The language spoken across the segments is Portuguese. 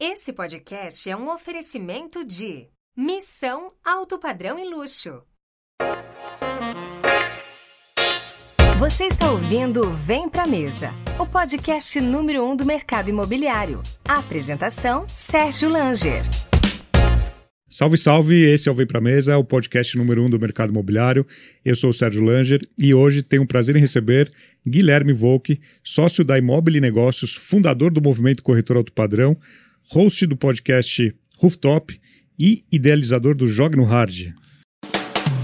Esse podcast é um oferecimento de Missão Alto Padrão e Luxo. Você está ouvindo Vem Pra Mesa, o podcast número um do mercado imobiliário. A apresentação, Sérgio Langer. Salve, salve! Esse é o Vem Pra Mesa, o podcast número um do mercado imobiliário. Eu sou o Sérgio Langer e hoje tenho o prazer em receber Guilherme Volk, sócio da Imóvel Negócios, fundador do Movimento Corretor Alto Padrão, host do podcast Rooftop e idealizador do Jogue no Hard.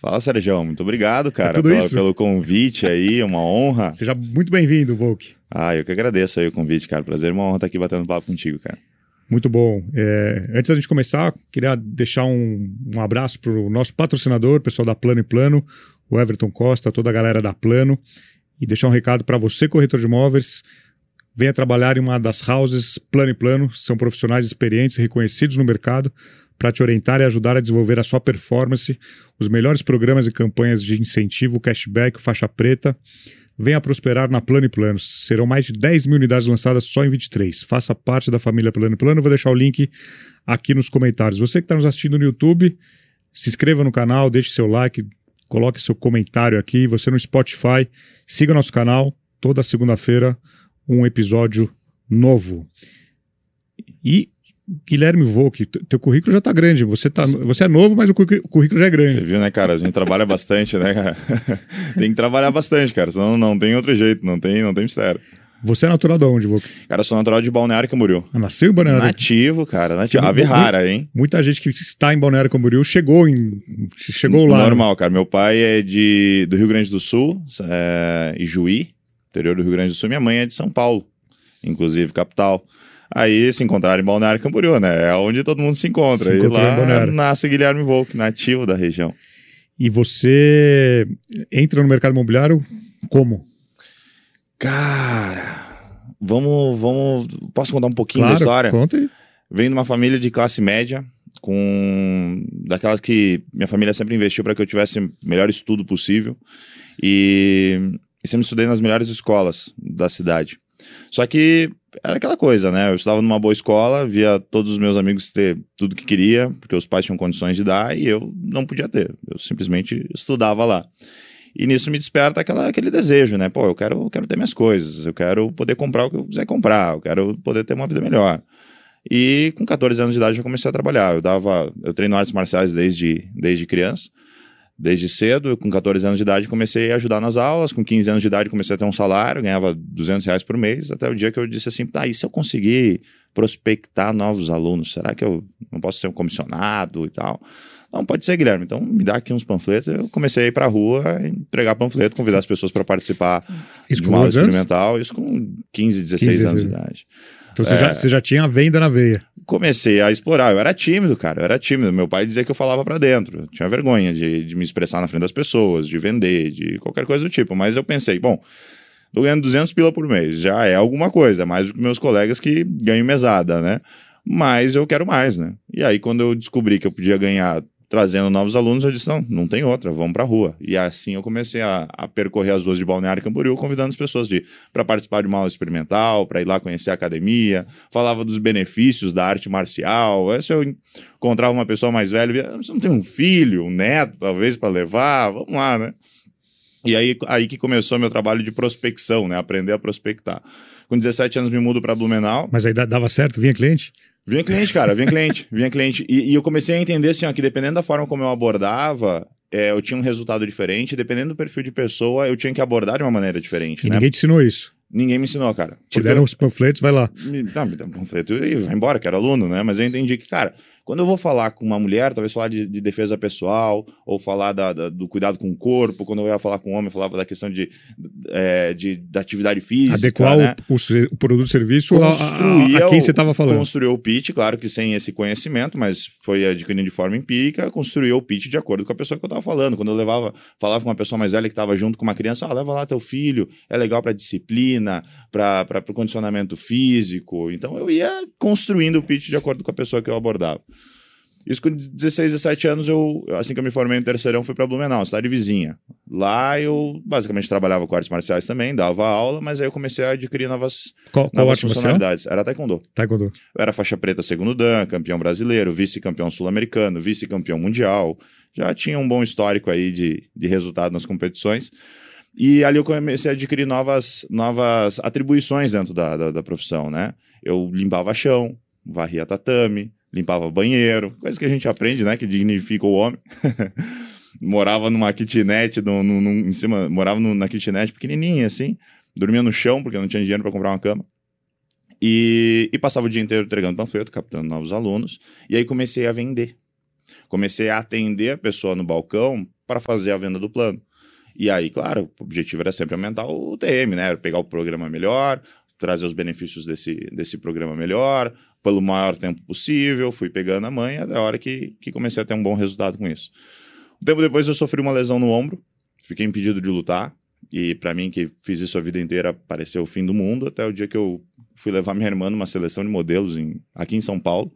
Fala, Sérgio. Muito obrigado, cara, É isso? pelo convite aí, uma honra. Seja muito bem-vindo, Volk. Ah, eu que agradeço aí o convite, cara. Prazer, uma honra estar aqui batendo papo contigo, cara. Muito bom. É, antes da gente começar, queria deixar um, um abraço para o nosso patrocinador, pessoal da Plano e Plano, o Everton Costa, toda a galera da Plano, e deixar um recado para você, corretor de imóveis. Venha trabalhar em uma das houses Plano e Plano, são profissionais experientes e reconhecidos no mercado para te orientar e ajudar a desenvolver a sua performance, os melhores programas e campanhas de incentivo, cashback, faixa preta. Venha prosperar na Plano e Plano. Serão mais de 10 mil unidades lançadas só em 23. Faça parte da família Plano e Plano. Vou deixar o link aqui nos comentários. Você que está nos assistindo no YouTube, se inscreva no canal, deixe seu like, coloque seu comentário aqui. Você no Spotify, siga nosso canal. Toda segunda-feira, um episódio novo. E Guilherme Volk, teu currículo já está grande. Você, tá, você é novo, mas o currículo já é Você grande. viu, né, cara? A gente trabalha bastante, né, cara? tem que trabalhar bastante, cara. Senão não tem outro jeito, não tem, não tem mistério. Você é natural de onde, Volk? Cara, eu sou natural de Balneário Camboriú. Ah, nasceu em Balneário? Nativo, cara. Nativo. Ave rara, hein? Muita gente que está em Balneário Camboriú chegou em chegou lá. né? Normal, cara. Meu pai é de, do Rio Grande do Sul, é, Ijuí, interior do Rio Grande do Sul. Minha mãe é de São Paulo, inclusive capital. Aí se encontraram em Balneário Camboriú, né? É onde todo mundo se encontra. Se e lá nasce Guilherme Volk, nativo da região. E você entra no mercado imobiliário como? Cara, vamos, vamos. Posso contar um pouquinho da Claro, história? conta aí. Venho de uma família de classe média, com daquelas que minha família sempre investiu para que eu tivesse o melhor estudo possível. E, e sempre estudei nas melhores escolas da cidade. Só que era aquela coisa, né? Eu estudava numa boa escola, via todos os meus amigos ter tudo que queria, porque os pais tinham condições de dar e eu não podia ter. Eu simplesmente estudava lá. E nisso me desperta aquela, aquele desejo, né? Pô, eu quero, eu quero ter minhas coisas, eu quero poder comprar o que eu quiser comprar, eu quero poder ter uma vida melhor. E com 14 anos de idade eu comecei a trabalhar. Eu dava, eu treino artes marciais desde, desde criança, desde cedo. Com 14 anos de idade comecei a ajudar nas aulas. Com 15 anos de idade comecei a ter um salário, ganhava 200 reais por mês. Até o dia que eu disse assim, tá, e se eu conseguir prospectar novos alunos? Será que eu não posso ser um comissionado e tal? Não, pode ser, Guilherme. Então me dá aqui uns panfletos. Eu comecei a ir pra rua, entregar panfleto, convidar as pessoas para participar Isso de uma aula anos? experimental. Isso com 15, 16 15, anos de 16. idade Então você, É. já, você já tinha a venda na veia. comecei a explorar. Eu era tímido, cara. Eu era tímido. Meu pai dizia que eu falava pra dentro. Eu tinha vergonha de, de me expressar na frente das pessoas, de vender, de qualquer coisa do tipo. Mas eu pensei, bom, tô ganhando 200 pila por mês. Já é alguma coisa, mais do que meus colegas que ganham mesada, né? Mas eu quero mais, né? E aí, quando eu descobri que eu podia ganhar trazendo novos alunos, eu disse, não, não tem outra, vamos pra rua. E assim eu comecei a, a percorrer as ruas de Balneário Camboriú, convidando as pessoas para participar de uma aula experimental, para ir lá conhecer a academia, falava dos benefícios da arte marcial. Aí, se eu encontrava uma pessoa mais velha, via, você não tem um filho, um neto, talvez, para levar? Vamos lá, né? E aí, aí que começou meu trabalho de prospecção, né? Aprender a prospectar. Com 17 anos me mudo para Blumenau. Mas aí da- dava certo? Vinha cliente? Vinha cliente, cara, vinha cliente, vinha cliente. E, e eu comecei a entender assim, ó, que dependendo da forma como eu abordava, é, eu tinha um resultado diferente. Dependendo do perfil de pessoa, eu tinha que abordar de uma maneira diferente, E né? ninguém te ensinou isso. Ninguém me ensinou, cara. Te deram eu- os panfletos, vai lá. me, tá, me dá um panfleto e vai embora, que era aluno, né? Mas eu entendi que, cara, Quando eu vou falar com uma mulher, talvez falar de, de defesa pessoal, ou falar da, da, do cuidado com o corpo. Quando eu ia falar com um homem, eu falava da questão de, é, de, da atividade física. Adequar né? o, o, produto serviço a, a, a, quem você estava falando. Construiu o pitch, claro que sem esse conhecimento, mas foi adquirindo de forma empírica, construiu o pitch de acordo com a pessoa que eu estava falando. Quando eu levava, falava com uma pessoa mais velha que estava junto com uma criança, ah, leva lá teu filho, é legal para disciplina, para o condicionamento físico. Então eu ia construindo o pitch de acordo com a pessoa que eu abordava. Isso com 16, 17 anos, eu, assim que eu me formei no terceirão, fui para Blumenau, cidade vizinha. Lá eu basicamente trabalhava com artes marciais também, dava aula, mas aí eu comecei a adquirir novas, qual, novas qual funcionalidades. Era taekwondo. Taekwondo. Eu era faixa preta segundo dan, campeão brasileiro, vice-campeão sul-americano, vice-campeão mundial. Já tinha um bom histórico aí de, de resultado nas competições. E ali eu comecei a adquirir novas, novas atribuições dentro da, da, da profissão, né? Eu limpava chão, varria tatame, limpava banheiro, coisa que a gente aprende, né? Que dignifica o homem. morava numa kitnet, no, no, no, em cima, morava na kitnet pequenininha, assim, dormia no chão, porque não tinha dinheiro para comprar uma cama. E, e, passava o dia inteiro entregando panfleto, captando novos alunos. E aí comecei a vender. Comecei a atender a pessoa no balcão para fazer a venda do plano. E aí, claro, o objetivo era sempre aumentar o TM, né? Pegar o programa melhor, trazer os benefícios desse, desse programa melhor, pelo maior tempo possível, fui pegando a manha, até a hora que, que comecei a ter um bom resultado com isso. Um tempo depois eu sofri uma lesão no ombro, fiquei impedido de lutar, e para mim, que fiz isso a vida inteira, pareceu o fim do mundo, até o dia que eu fui levar minha irmã numa seleção de modelos em, aqui em São Paulo.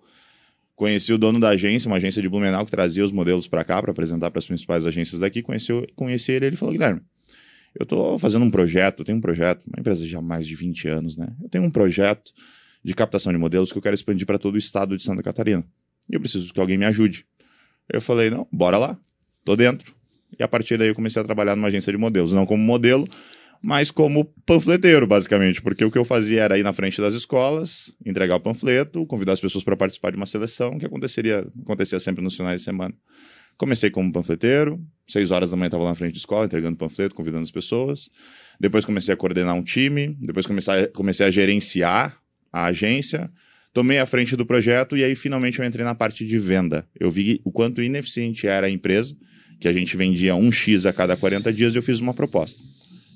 Conheci o dono da agência, uma agência de Blumenau que trazia os modelos para cá para apresentar para as principais agências daqui. Conheci, conheci ele ele falou: Guilherme, eu estou fazendo um projeto, tenho um projeto, uma empresa já há mais de 20 anos, né? Eu tenho um projeto de captação de modelos que eu quero expandir para todo o estado de Santa Catarina. E eu preciso que alguém me ajude. Eu falei, não, bora lá, tô dentro. E a partir daí eu comecei a trabalhar numa agência de modelos, não como modelo, mas como panfleteiro, basicamente, porque o que eu fazia era ir na frente das escolas, entregar o panfleto, convidar as pessoas para participar de uma seleção, que aconteceria, acontecia sempre nos finais de semana. Comecei como panfleteiro, seis horas da manhã estava lá na frente da escola, entregando panfleto, convidando as pessoas. Depois comecei a coordenar um time, depois comecei a, comecei a gerenciar a agência, tomei a frente do projeto e aí finalmente eu entrei na parte de venda. Eu vi o quanto ineficiente era a empresa, que a gente vendia um X a cada 40 dias e eu fiz uma proposta.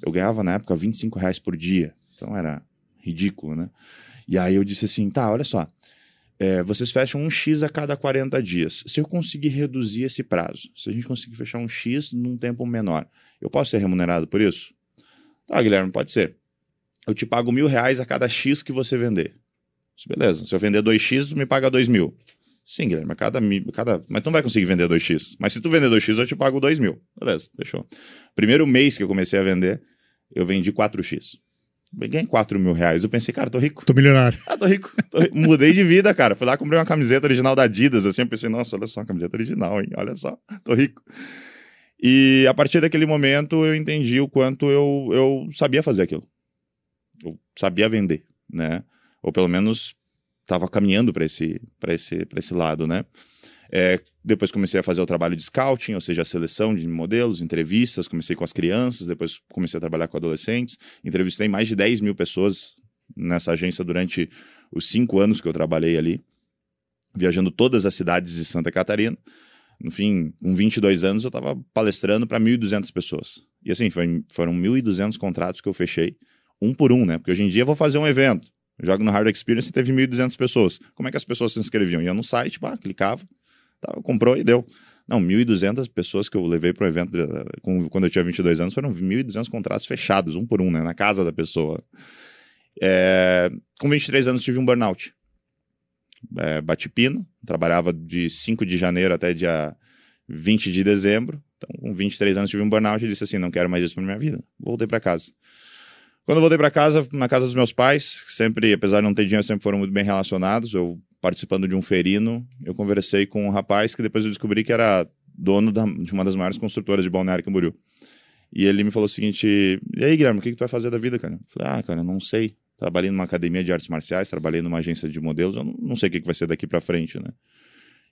Eu ganhava na época 25 reais por dia, então era ridículo, né? E aí eu disse assim, tá, olha só, é, vocês fecham um X a cada 40 dias. Se eu conseguir reduzir esse prazo, se a gente conseguir fechar um X num tempo menor, eu posso ser remunerado por isso? Tá, Guilherme, pode ser eu te pago mil reais a cada X que você vender. Beleza, se eu vender 2X, tu me paga 2 mil. Sim, Guilherme, cada, cada... mas tu não vai conseguir vender 2X. Mas se tu vender 2X, eu te pago 2 mil. Beleza, fechou. Primeiro mês que eu comecei a vender, eu vendi 4X. Ganhei 4 mil reais. Eu pensei, cara, tô rico. Tô milionário. Ah, tô rico. Tô rico. Mudei de vida, cara. Fui lá, comprei uma camiseta original da Adidas. Assim, eu pensei, nossa, olha só, uma camiseta original, hein? Olha só, tô rico. E a partir daquele momento eu entendi o quanto eu, eu sabia fazer aquilo eu sabia vender, né? Ou pelo menos estava caminhando para esse, esse, esse lado, né? É, depois comecei a fazer o trabalho de scouting, ou seja, a seleção de modelos, entrevistas. Comecei com as crianças, depois comecei a trabalhar com adolescentes. Entrevistei mais de 10 mil pessoas nessa agência durante os cinco anos que eu trabalhei ali, viajando todas as cidades de Santa Catarina. No fim, com 22 anos, eu estava palestrando para 1.200 pessoas. E assim, foi, foram 1.200 contratos que eu fechei um por um, né? Porque hoje em dia eu vou fazer um evento. Jogo no Hard Experience e teve 1.200 pessoas. Como é que as pessoas se inscreviam? Ia no site, pá, clicava, tá, comprou e deu. Não, 1.200 pessoas que eu levei para o evento com, quando eu tinha 22 anos foram 1.200 contratos fechados, um por um, né? Na casa da pessoa. É, com 23 anos tive um burnout. É, bati pino, trabalhava de 5 de janeiro até dia 20 de dezembro. Então, com 23 anos tive um burnout e disse assim: não quero mais isso para minha vida. Voltei para casa. Quando voltei para casa, na casa dos meus pais, sempre, apesar de não ter dinheiro, sempre foram muito bem relacionados. Eu participando de um ferino, eu conversei com um rapaz que depois eu descobri que era dono da, de uma das maiores construtoras de Balneário Camboriú. E ele me falou o seguinte: E aí, Guilherme, o que, que tu vai fazer da vida, cara? Eu falei: Ah, cara, não sei. Trabalhei numa academia de artes marciais, trabalhei numa agência de modelos, eu não, não sei o que, que vai ser daqui para frente, né?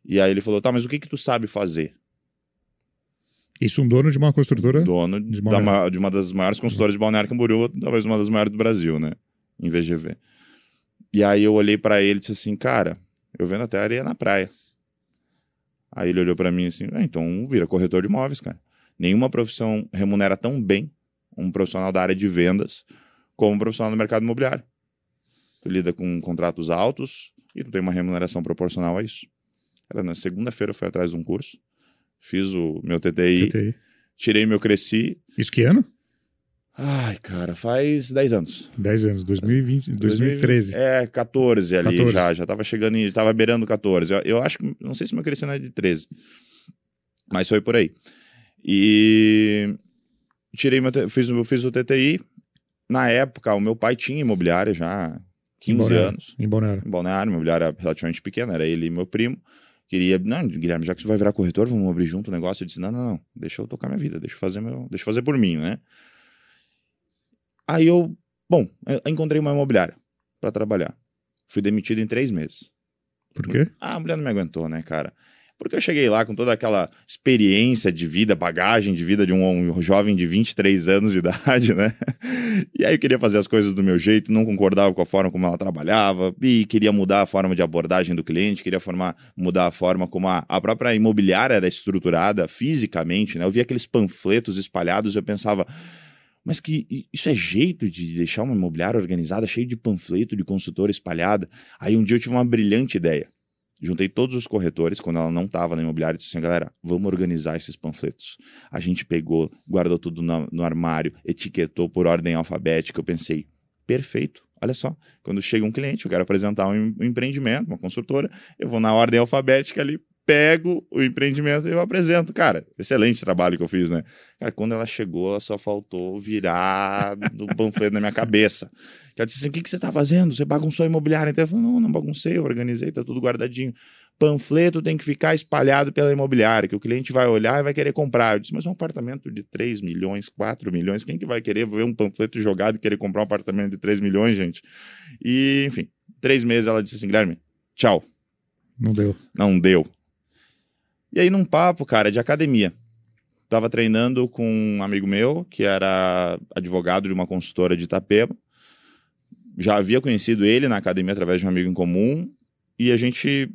E aí ele falou: Tá, mas o que, que tu sabe fazer? Isso um dono de uma construtora? Dono de uma, de uma das maiores construtoras de Balneário Camboriú, talvez uma das maiores do Brasil, né? Em VGV. E aí eu olhei para ele e disse assim, cara, eu vendo até areia na praia. Aí ele olhou para mim assim, ah, então vira corretor de imóveis, cara. Nenhuma profissão remunera tão bem um profissional da área de vendas como um profissional do mercado imobiliário. Tu lida com contratos altos e tu tem uma remuneração proporcional a isso. Cara, na segunda-feira eu fui atrás de um curso, fiz o meu TTI, TTI. tirei meu Cresci. Isso que ano? Ai, cara, faz 10 anos. 10 anos, 2020, 2013. É, 14 ali 14. já, já tava chegando, em, tava beirando 14. Eu, eu acho que, não sei se meu Cresci não é de 13, mas foi por aí. E tirei meu, fiz, o- fiz o TTI. Na época, o meu pai tinha imobiliária já há 15 Balneário. anos. Em Balneário. Em Balneário, imobiliária relativamente pequena, era ele e meu primo. Queria, não, Guilherme, já que você vai virar corretor, vamos abrir junto o negócio. Eu disse, não, não, não, deixa eu tocar minha vida, deixa eu fazer, meu, deixa eu fazer por mim, né? Aí eu, bom, eu encontrei uma imobiliária para trabalhar. Fui demitido em três meses. Por quê? Ah, a mulher não me aguentou, né, cara? Porque eu cheguei lá com toda aquela experiência de vida, bagagem de vida de um, um jovem de 23 anos de idade, né? E aí eu queria fazer as coisas do meu jeito, não concordava com a forma como ela trabalhava, e queria mudar a forma de abordagem do cliente, queria formar, mudar a forma como a, a própria imobiliária era estruturada fisicamente, né? Eu via aqueles panfletos espalhados, eu pensava, mas que isso é jeito de deixar uma imobiliária organizada, cheio de panfleto, de consultora espalhada. Aí um dia eu tive uma brilhante ideia. Juntei todos os corretores, quando ela não estava na imobiliária, e disse assim, galera, vamos organizar esses panfletos. A gente pegou, guardou tudo no, no armário, etiquetou por ordem alfabética. Eu pensei, perfeito, olha só. Quando chega um cliente, eu quero apresentar um, em- empreendimento, uma construtora, eu vou na ordem alfabética ali, pego o empreendimento e eu apresento. Cara, excelente trabalho que eu fiz, né? Cara, quando ela chegou, ela só faltou virar do panfleto na minha cabeça. Que Ela disse assim: o que, que você tá fazendo? Você bagunçou a imobiliária? Então eu falei, não, não baguncei, eu organizei, tá tudo guardadinho. Panfleto tem que ficar espalhado pela imobiliária, que o cliente vai olhar e vai querer comprar. Eu disse, mas um apartamento de 3 milhões, 4 milhões, quem que vai querer ver um panfleto jogado e querer comprar um apartamento de 3 milhões, gente? E, enfim, três meses ela disse assim, Guilherme, tchau. Não deu. Não deu. E aí, num papo, cara, de academia. Tava treinando com um amigo meu, que era advogado de uma consultora de Itapema. Já havia conhecido ele na academia através de um amigo em comum. E a gente,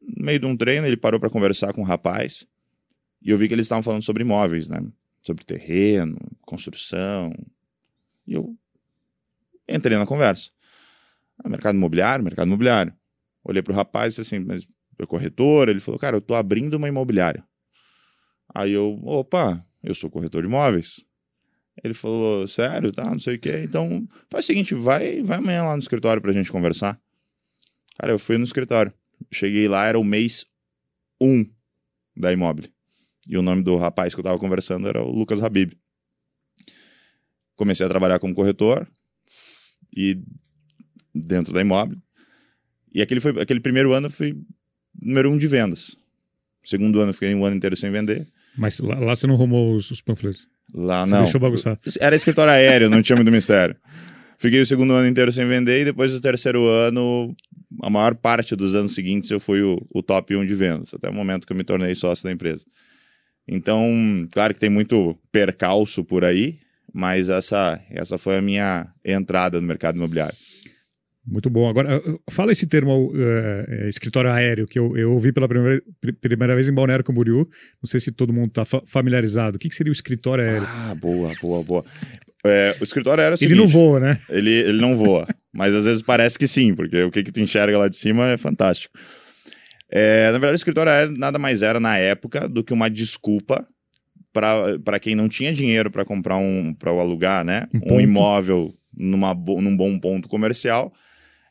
no meio de um treino, ele parou para conversar com um rapaz. E eu vi que eles estavam falando sobre imóveis, né? Sobre terreno, construção. E eu entrei na conversa. Ah, mercado imobiliário, mercado imobiliário. Olhei pro rapaz e disse assim, mas corretor? Ele falou, cara, eu tô abrindo uma imobiliária. Aí eu, opa, eu sou corretor de imóveis. Ele falou, sério, tá, não sei o quê. Então, faz o seguinte, vai, vai amanhã lá no escritório pra gente conversar. Cara, eu fui no escritório. Cheguei lá, era o mês 1 da imóvel. E o nome do rapaz que eu tava conversando era o Lucas Habib. Comecei a trabalhar como corretor e dentro da imóvel. E aquele, foi, aquele primeiro ano eu fui número um de vendas. Segundo ano eu fiquei um ano inteiro sem vender. Mas lá, lá você não arrumou os, os panfletos. Lá Você não. deixou bagunçar. Era escritório aéreo, não tinha muito mistério. Fiquei o segundo ano inteiro sem vender e depois do terceiro ano, a maior parte dos anos seguintes, eu fui o, o top 1 de vendas, até o momento que eu me tornei sócio da empresa. Então, claro que tem muito percalço por aí, mas essa, essa foi a minha entrada no mercado imobiliário. Muito bom. Agora, fala esse termo uh, é, escritório aéreo, que eu, eu ouvi pela primeira, pri- primeira vez em Balneário Camboriú. Não sei se todo mundo está familiarizado. O que, que seria o escritório aéreo? Ah, boa, boa, boa. É, o escritório era o Ele seguinte, não voa, né? Ele, ele não voa, mas às vezes parece que sim, porque o que, que tu enxerga lá de cima é fantástico. É, na verdade, o escritório aéreo nada mais era na época do que uma desculpa para quem não tinha dinheiro para comprar um, para alugar, né? Um Um, imóvel numa, num bom ponto comercial.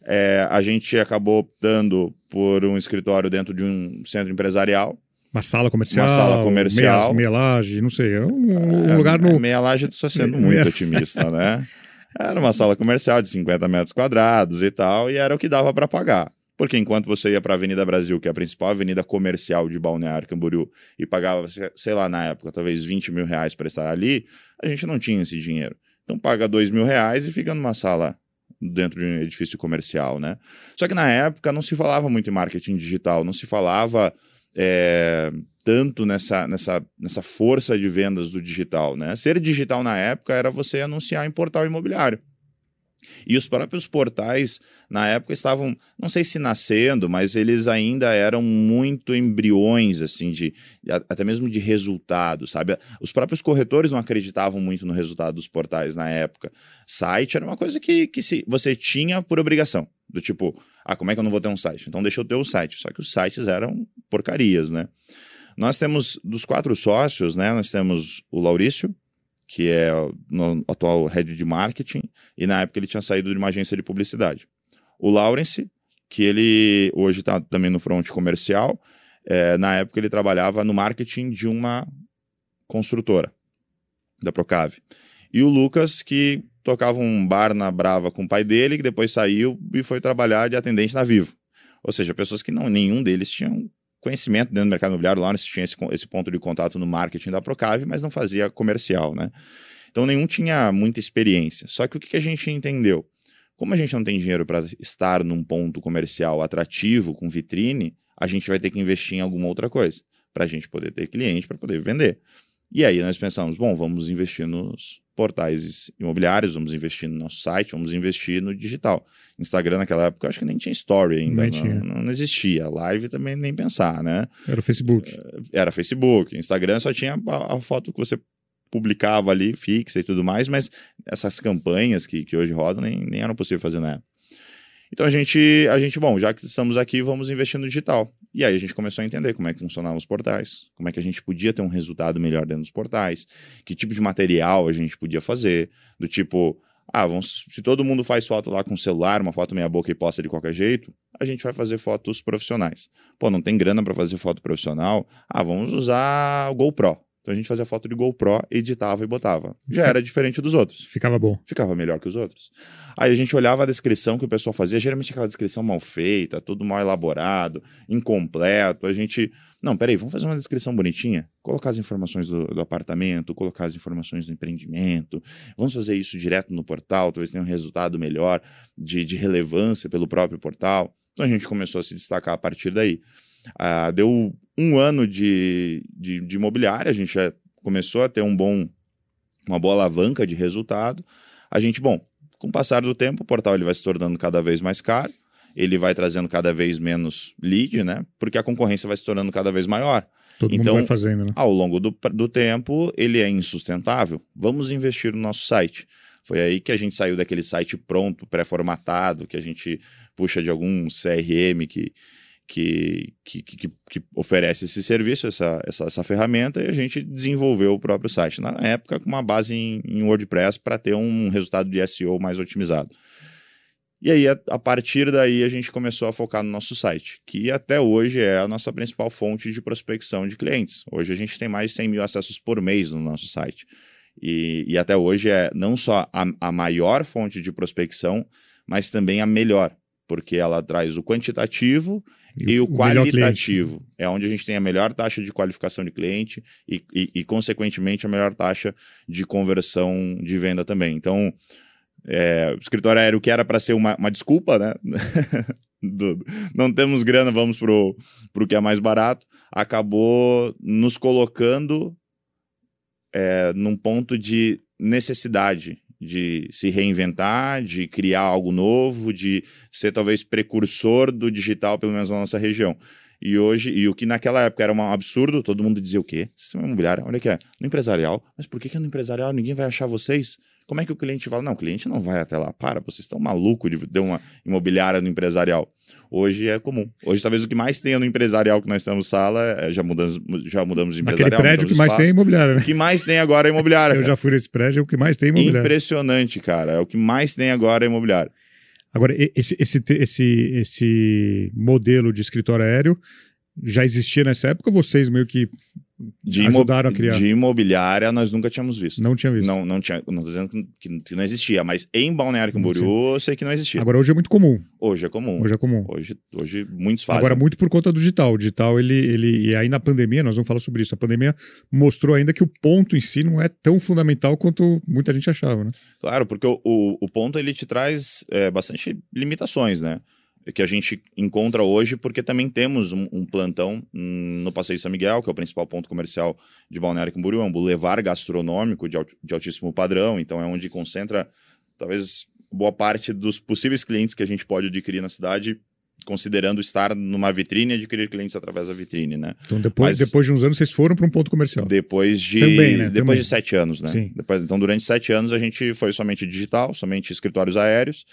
É, a gente acabou optando por um escritório dentro de um centro empresarial. Uma sala comercial. Uma sala comercial. Meia, meia laje, não sei. É um, um É, lugar no. Meia laje, só sendo Meia- muito otimista, né? Era uma sala comercial de 50 metros quadrados e tal, e era o que dava para pagar. Porque enquanto você ia para a Avenida Brasil, que é a principal avenida comercial de Balneário Camboriú, e pagava, se- sei lá, na época, talvez 20 mil reais para estar ali, a gente não tinha esse dinheiro. Então paga 2 mil reais e fica numa sala dentro de um edifício comercial, né? Só que na época não se falava muito em marketing digital, não se falava é, tanto nessa, nessa, nessa força de vendas do digital, né? Ser digital na época era você anunciar em portal imobiliário. E os próprios portais, na época, estavam, não sei se nascendo, mas eles ainda eram muito embriões, assim, de até mesmo de resultado, sabe? Os próprios corretores não acreditavam muito no resultado dos portais na época. Site era uma coisa que, que se, você tinha por obrigação. Do tipo, ah, como é que eu não vou ter um site? Então deixa eu ter um site. Só que os sites eram porcarias, né? Nós temos, dos quatro sócios, né? Nós temos o Laurício, que é o atual head de marketing, e na época ele tinha saído de uma agência de publicidade. O Lawrence, que ele hoje está também no front comercial, é, na época ele trabalhava no marketing de uma construtora, da Procave. E o Lucas, que tocava um bar na Brava com o pai dele, que depois saiu e foi trabalhar de atendente na Vivo. Ou seja, pessoas que não nenhum deles tinham conhecimento dentro do mercado imobiliário, lá tinha esse, esse ponto de contato no marketing da Procave, mas não fazia comercial, né? Então nenhum tinha muita experiência. Só que o que a gente entendeu? Como a gente não tem dinheiro para estar num ponto comercial atrativo, com vitrine, a gente vai ter que investir em alguma outra coisa para a gente poder ter cliente, para poder vender. E aí nós pensamos, bom, vamos investir nos portais imobiliários, vamos investir no nosso site, vamos investir no digital. Instagram naquela época acho que nem tinha story ainda, não, tinha. não, não existia. Live também nem pensar, né? Era o Facebook. Eh, era Facebook. Instagram só tinha a, a foto que você publicava ali, fixa e tudo mais, mas essas campanhas que, que hoje rodam nem, nem eram possível fazer na época. Então a gente, a gente, bom, já que estamos aqui, vamos investir no digital. E aí a gente começou a entender como é que funcionavam os portais, como é que a gente podia ter um resultado melhor dentro dos portais, que tipo de material a gente podia fazer, do tipo, ah, vamos, se todo mundo faz foto lá com celular, uma foto meia boca e posta de qualquer jeito, a gente vai fazer fotos profissionais. Pô, não tem grana para fazer foto profissional? Ah, vamos usar o GoPro. Então a gente fazia foto de GoPro, editava e botava. Já era diferente dos outros. Ficava bom. Ficava melhor que os outros. Aí a gente olhava a descrição que o pessoal fazia, geralmente aquela descrição mal feita, tudo mal elaborado, incompleto. A gente. Não, peraí, vamos fazer uma descrição bonitinha? Colocar as informações do, do apartamento, colocar as informações do empreendimento. Vamos fazer isso direto no portal, talvez tenha um resultado melhor de, de relevância pelo próprio portal. Então a gente começou a se destacar a partir daí. Uh, deu um ano de, de, de imobiliária, a gente já começou a ter um bom, uma boa alavanca de resultado. A gente, bom, com o passar do tempo, o portal ele vai se tornando cada vez mais caro, ele vai trazendo cada vez menos lead, né? Porque a concorrência vai se tornando cada vez maior. Todo então, mundo vai fazendo, né? ao longo do, do tempo, ele é insustentável. Vamos investir no nosso site. Foi aí que a gente saiu daquele site pronto, pré-formatado, que a gente puxa de algum CRM que, que, que, que, que, oferece esse serviço, essa, essa, essa, ferramenta, e a gente desenvolveu o próprio site. Na época, com uma base em, em WordPress para ter um resultado de SEO mais otimizado. E aí, a, a, partir daí, a gente começou a focar no nosso site, que até hoje é a nossa principal fonte de prospecção de clientes. Hoje a gente tem mais de 100 mil acessos por mês no nosso site. E, e até hoje é não só a, a maior fonte de prospecção, mas também a melhor, porque ela traz o quantitativo e, o, o qualitativo. É onde a gente tem a melhor taxa de qualificação de cliente e, e, e consequentemente, a melhor taxa de conversão de venda também. Então, é, o escritório aéreo que era para ser uma, uma, desculpa, né? Do, não temos grana, vamos para o que é mais barato, acabou nos colocando é, num ponto de necessidade de se reinventar, de criar algo novo, de ser talvez precursor do digital, pelo menos na nossa região. E hoje, e o que naquela época era um absurdo, todo mundo dizia o quê? Sistema imobiliário, olha que é, no empresarial. Mas por que, que no empresarial ninguém vai achar vocês? Como é que o cliente fala? Não, o cliente não vai até lá. Para, vocês estão malucos de ter uma imobiliária no empresarial. Hoje é comum. Hoje, talvez o que mais tenha no empresarial que nós temos sala, é, já, mudamos, já mudamos de empresarial. Aquele prédio que mais tem é imobiliária, né? O que mais tem agora é imobiliária. Eu já fui nesse prédio, é o que mais tem imobiliária. Impressionante, cara. É o que mais tem agora é imobiliária. Agora, esse, esse, esse, esse modelo de escritório aéreo já existia nessa época? Vocês meio que de ajudaram a criar? De imobiliária nós nunca tínhamos visto. Não tinha visto. Não, não tinha. Não estou dizendo que, que, não existia, mas em Balneário Camboriú eu sei que não existia. Agora hoje é muito comum. Hoje é comum. Hoje é comum. Hoje, hoje muitos fazem. Agora muito por conta do digital. O digital, ele, ele. E aí na pandemia, nós vamos falar sobre isso. A pandemia mostrou ainda que o ponto em si não é tão fundamental quanto muita gente achava, né? Claro, porque o, o, o ponto ele te traz é, bastante limitações, né? Que a gente encontra hoje, porque também temos um, um, plantão no Passeio São Miguel, que é o principal ponto comercial de Balneário Camboriú, é um bulevar gastronômico de, alt, de altíssimo padrão, então é onde concentra talvez boa parte dos possíveis clientes que a gente pode adquirir na cidade considerando estar numa vitrine e adquirir clientes através da vitrine, né? Então, depois, Mas, depois de uns anos, vocês foram para um ponto comercial. Depois de, Também, né? depois Também. de sete anos, né? Sim. Depois, então, durante sete anos, a gente foi somente digital, somente escritórios aéreos,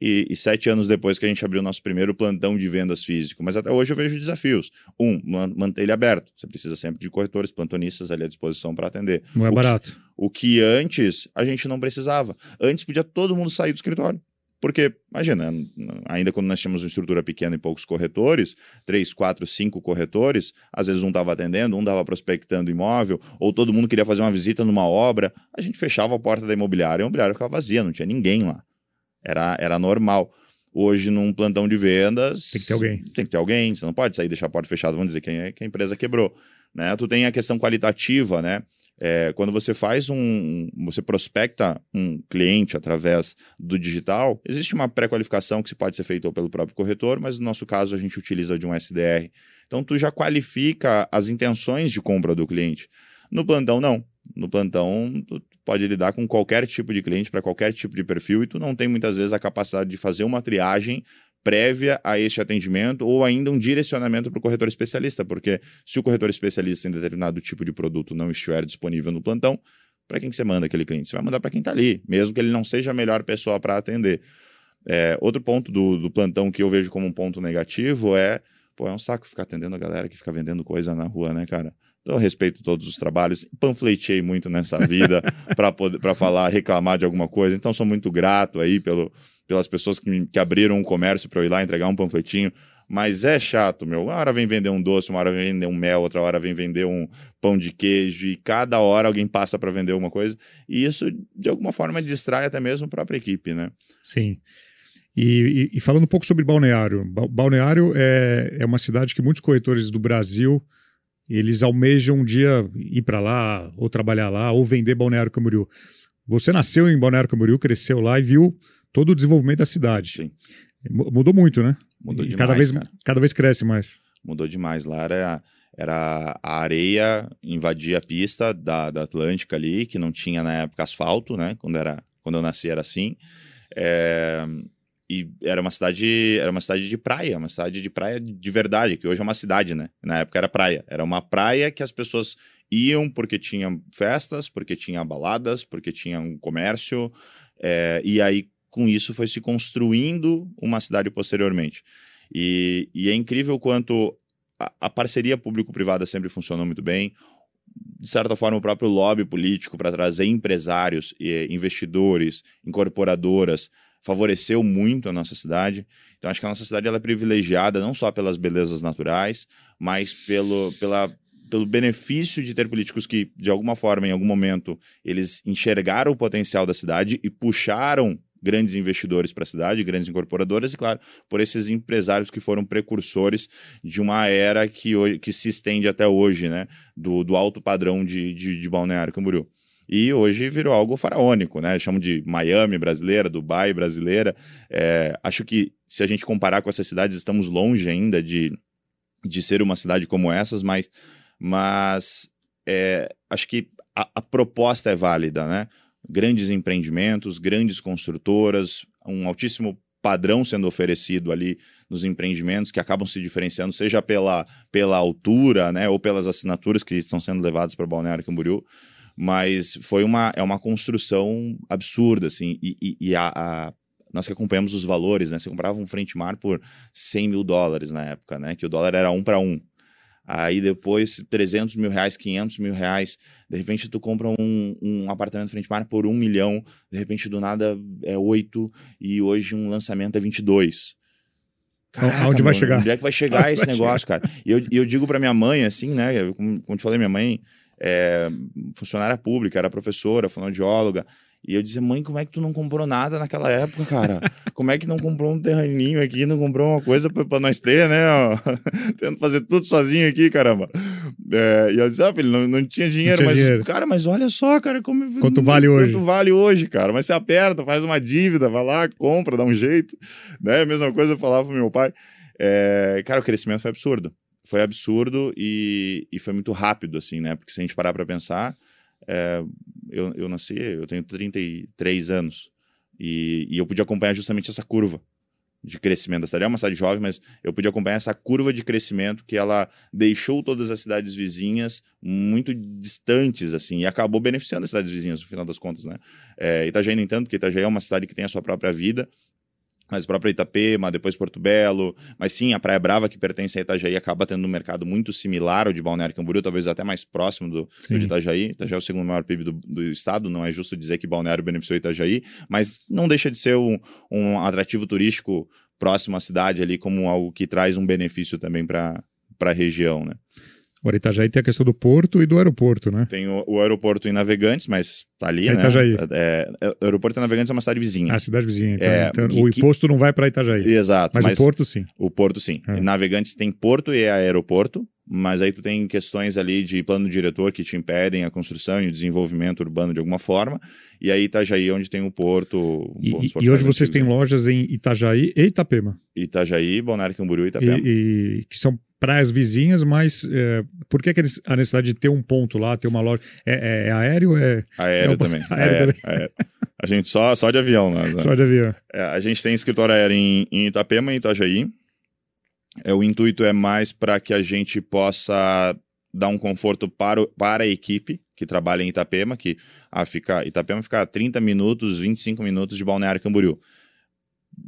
e, e, sete anos depois que a gente abriu o nosso primeiro plantão de vendas físico. Mas até hoje eu vejo desafios. Um, manter ele aberto. Você precisa sempre de corretores, plantonistas ali à disposição para atender. Não é o barato. Que, o que antes a gente não precisava. Antes podia todo mundo sair do escritório. Porque, imagina, ainda quando nós tínhamos uma estrutura pequena e poucos corretores, três, quatro, cinco corretores, às vezes um estava atendendo, um estava prospectando imóvel, ou todo mundo queria fazer uma visita numa obra, a gente fechava a porta da imobiliária e a imobiliária ficava vazia, não tinha ninguém lá. Era, era normal. Hoje, num plantão de vendas. Tem que ter alguém. Tem que ter alguém. Você não pode sair e deixar a porta fechada, vamos dizer que, é, que a empresa quebrou. Né? Tu tem a questão qualitativa, né? É, quando você faz um. Você prospecta um cliente através do digital, existe uma pré-qualificação que pode ser feita pelo próprio corretor, mas no nosso caso a gente utiliza de um SDR. Então tu já qualifica as intenções de compra do cliente. No plantão, não. No plantão, tu pode lidar com qualquer tipo de cliente, para qualquer tipo de perfil, e tu não tem muitas vezes a capacidade de fazer uma triagem prévia a este atendimento ou ainda um direcionamento para o corretor especialista, porque se o corretor especialista em determinado tipo de produto não estiver disponível no plantão, para quem que você manda aquele cliente? Você vai mandar para quem está ali, mesmo que ele não seja a melhor pessoa para atender. É, outro ponto do, do plantão que eu vejo como um ponto negativo é, pô, é um saco ficar atendendo a galera que fica vendendo coisa na rua, né, cara? Então, eu respeito todos os trabalhos, panfletei muito nessa vida para falar, reclamar de alguma coisa. Então, sou muito grato aí pelo, pelas pessoas que, me, que abriram um comércio para eu ir lá entregar um panfletinho. Mas é chato, meu. Uma hora vem vender um doce, uma hora vem vender um mel, outra hora vem vender um pão de queijo, e cada hora alguém passa para vender alguma coisa. E isso, de alguma forma, distrai até mesmo a própria equipe, né? Sim. E, e, e falando um pouco sobre Balneário. Balneário é, é uma cidade que muitos corretores do Brasil eles almejam um dia ir para lá, ou trabalhar lá, ou vender Balneário Camboriú. Você nasceu em Balneário Camboriú, cresceu lá e viu todo o desenvolvimento da cidade. Sim. Mudou muito, né? Mudou e demais, cada vez, cara. cada vez cresce mais. Mudou demais. Lá era, era a areia invadia a pista da, da Atlântica ali, que não tinha na época asfalto, né? Quando, era, quando eu nasci era assim. É, e era uma cidade era uma cidade de praia, uma cidade de praia de verdade, que hoje é uma cidade, né? Na época era praia. Era uma praia que as pessoas iam porque tinha festas, porque tinha baladas, porque tinha um comércio, é, e aí com isso foi se construindo uma cidade posteriormente. E, e é incrível quanto a, a parceria público-privada sempre funcionou muito bem. De certa forma, o próprio lobby político para trazer empresários, investidores, incorporadoras, favoreceu muito a nossa cidade. Então, acho que a nossa cidade ela é privilegiada não só pelas belezas naturais, mas pelo, pela, pelo benefício de ter políticos que, de alguma forma, em algum momento, eles enxergaram o potencial da cidade e puxaram grandes investidores para a cidade, grandes incorporadoras, e claro, por esses empresários que foram precursores de uma era que, hoje, que se estende até hoje, né? Do, do alto padrão de, de, de Balneário Camboriú. E hoje virou algo faraônico, né? Chamam de Miami brasileira, Dubai brasileira. É, acho que se a gente comparar com essas cidades, estamos longe ainda de, de ser uma cidade como essas, mas, mas é, acho que a, a proposta é válida, né? Grandes empreendimentos, grandes construtoras, um altíssimo padrão sendo oferecido ali nos empreendimentos que acabam se diferenciando, seja pela, pela altura, né, ou pelas assinaturas que estão sendo levadas para Balneário Camboriú, mas foi uma, é uma construção absurda, assim, e, e, e a, a, nós que acompanhamos os valores, né, você comprava um frente mar por 100 mil dólares na época, né, que o dólar era um para um, Aí depois 300 mil reais, 500 mil reais. De repente tu compra um, um apartamento frente mar por um milhão. De repente do nada é oito e hoje um lançamento é 22. Caraca, Onde vai chegar? Onde é que vai chegar esse negócio, chegar? cara? E eu, eu digo para minha mãe, assim, né? Eu, como, como te falei, minha mãe é funcionária pública, era professora, fonoaudióloga. E eu dizia, mãe, como é que tu não comprou nada naquela época, cara? Como é que não comprou um terreninho aqui, não comprou uma coisa pra, nós ter, né? Tendo fazer tudo sozinho aqui, caramba. É, e eu disse, ah, filho, não, não tinha dinheiro, não tinha mas, dinheiro. cara, mas olha só, cara, como... Quanto vale hoje? Quanto vale hoje, cara? Mas você aperta, faz uma dívida, vai lá, compra, dá um jeito, né? A mesma coisa eu falava pro meu pai. É, cara, o crescimento foi absurdo. Foi absurdo e, e foi muito rápido, assim, né? Porque se a gente parar pra pensar... É, eu, eu nasci, eu tenho 33 anos, E, e eu pude acompanhar justamente essa curva de crescimento da cidade. É uma cidade jovem, mas eu pude acompanhar essa curva de crescimento que ela deixou todas as cidades vizinhas muito distantes, assim, e acabou beneficiando as cidades vizinhas, no final das contas, né? É, Itajaí, no entanto, porque Itajaí é uma cidade que tem a sua própria vida, mas próprio Itapema, depois Porto Belo, mas sim, a Praia Brava, que pertence a Itajaí, acaba tendo um mercado muito similar ao de Balneário Camboriú, talvez até mais próximo do, do de Itajaí. Itajaí é o segundo maior PIB do, do, estado, não é justo dizer que Balneário beneficiou Itajaí, mas não deixa de ser um, um atrativo turístico próximo à cidade ali, como algo que traz um benefício também para a região, né? Agora, Itajaí tem a questão do porto e do aeroporto, né? Tem o, o aeroporto em Navegantes, mas tá ali, é né? Itajaí. É, é, o aeroporto em Navegantes é uma cidade vizinha. Ah, cidade vizinha. Então, É, então o que- imposto não vai para Itajaí. Exato. Mas, o porto, sim. O porto, sim. É. Navegantes tem porto e aeroporto, mas aí tu tem questões ali de plano diretor que te impedem a construção e o desenvolvimento urbano de alguma forma. E aí Itajaí, onde tem o porto. um E, dos e- e hoje vocês têm lojas em Itajaí e Itapema. Itajaí, Balneário Camboriú e Itapema. E, e que são praias vizinhas, mas é, por que, que eles- a necessidade de ter um ponto lá, ter uma loja? É, é aéreo ou é Aéreo É o- também. aéreo Aéreo, aéreo. A gente só, só de avião, né? só de avião? É, a gente tem escritório aéreo em, em Itapema e Itajaí. É, o intuito é mais para que a gente possa dar um conforto para, o- para a equipe que trabalha em Itapema, que ah, fica, Itapema fica a 30 minutos, 25 minutos de Balneário Camboriú.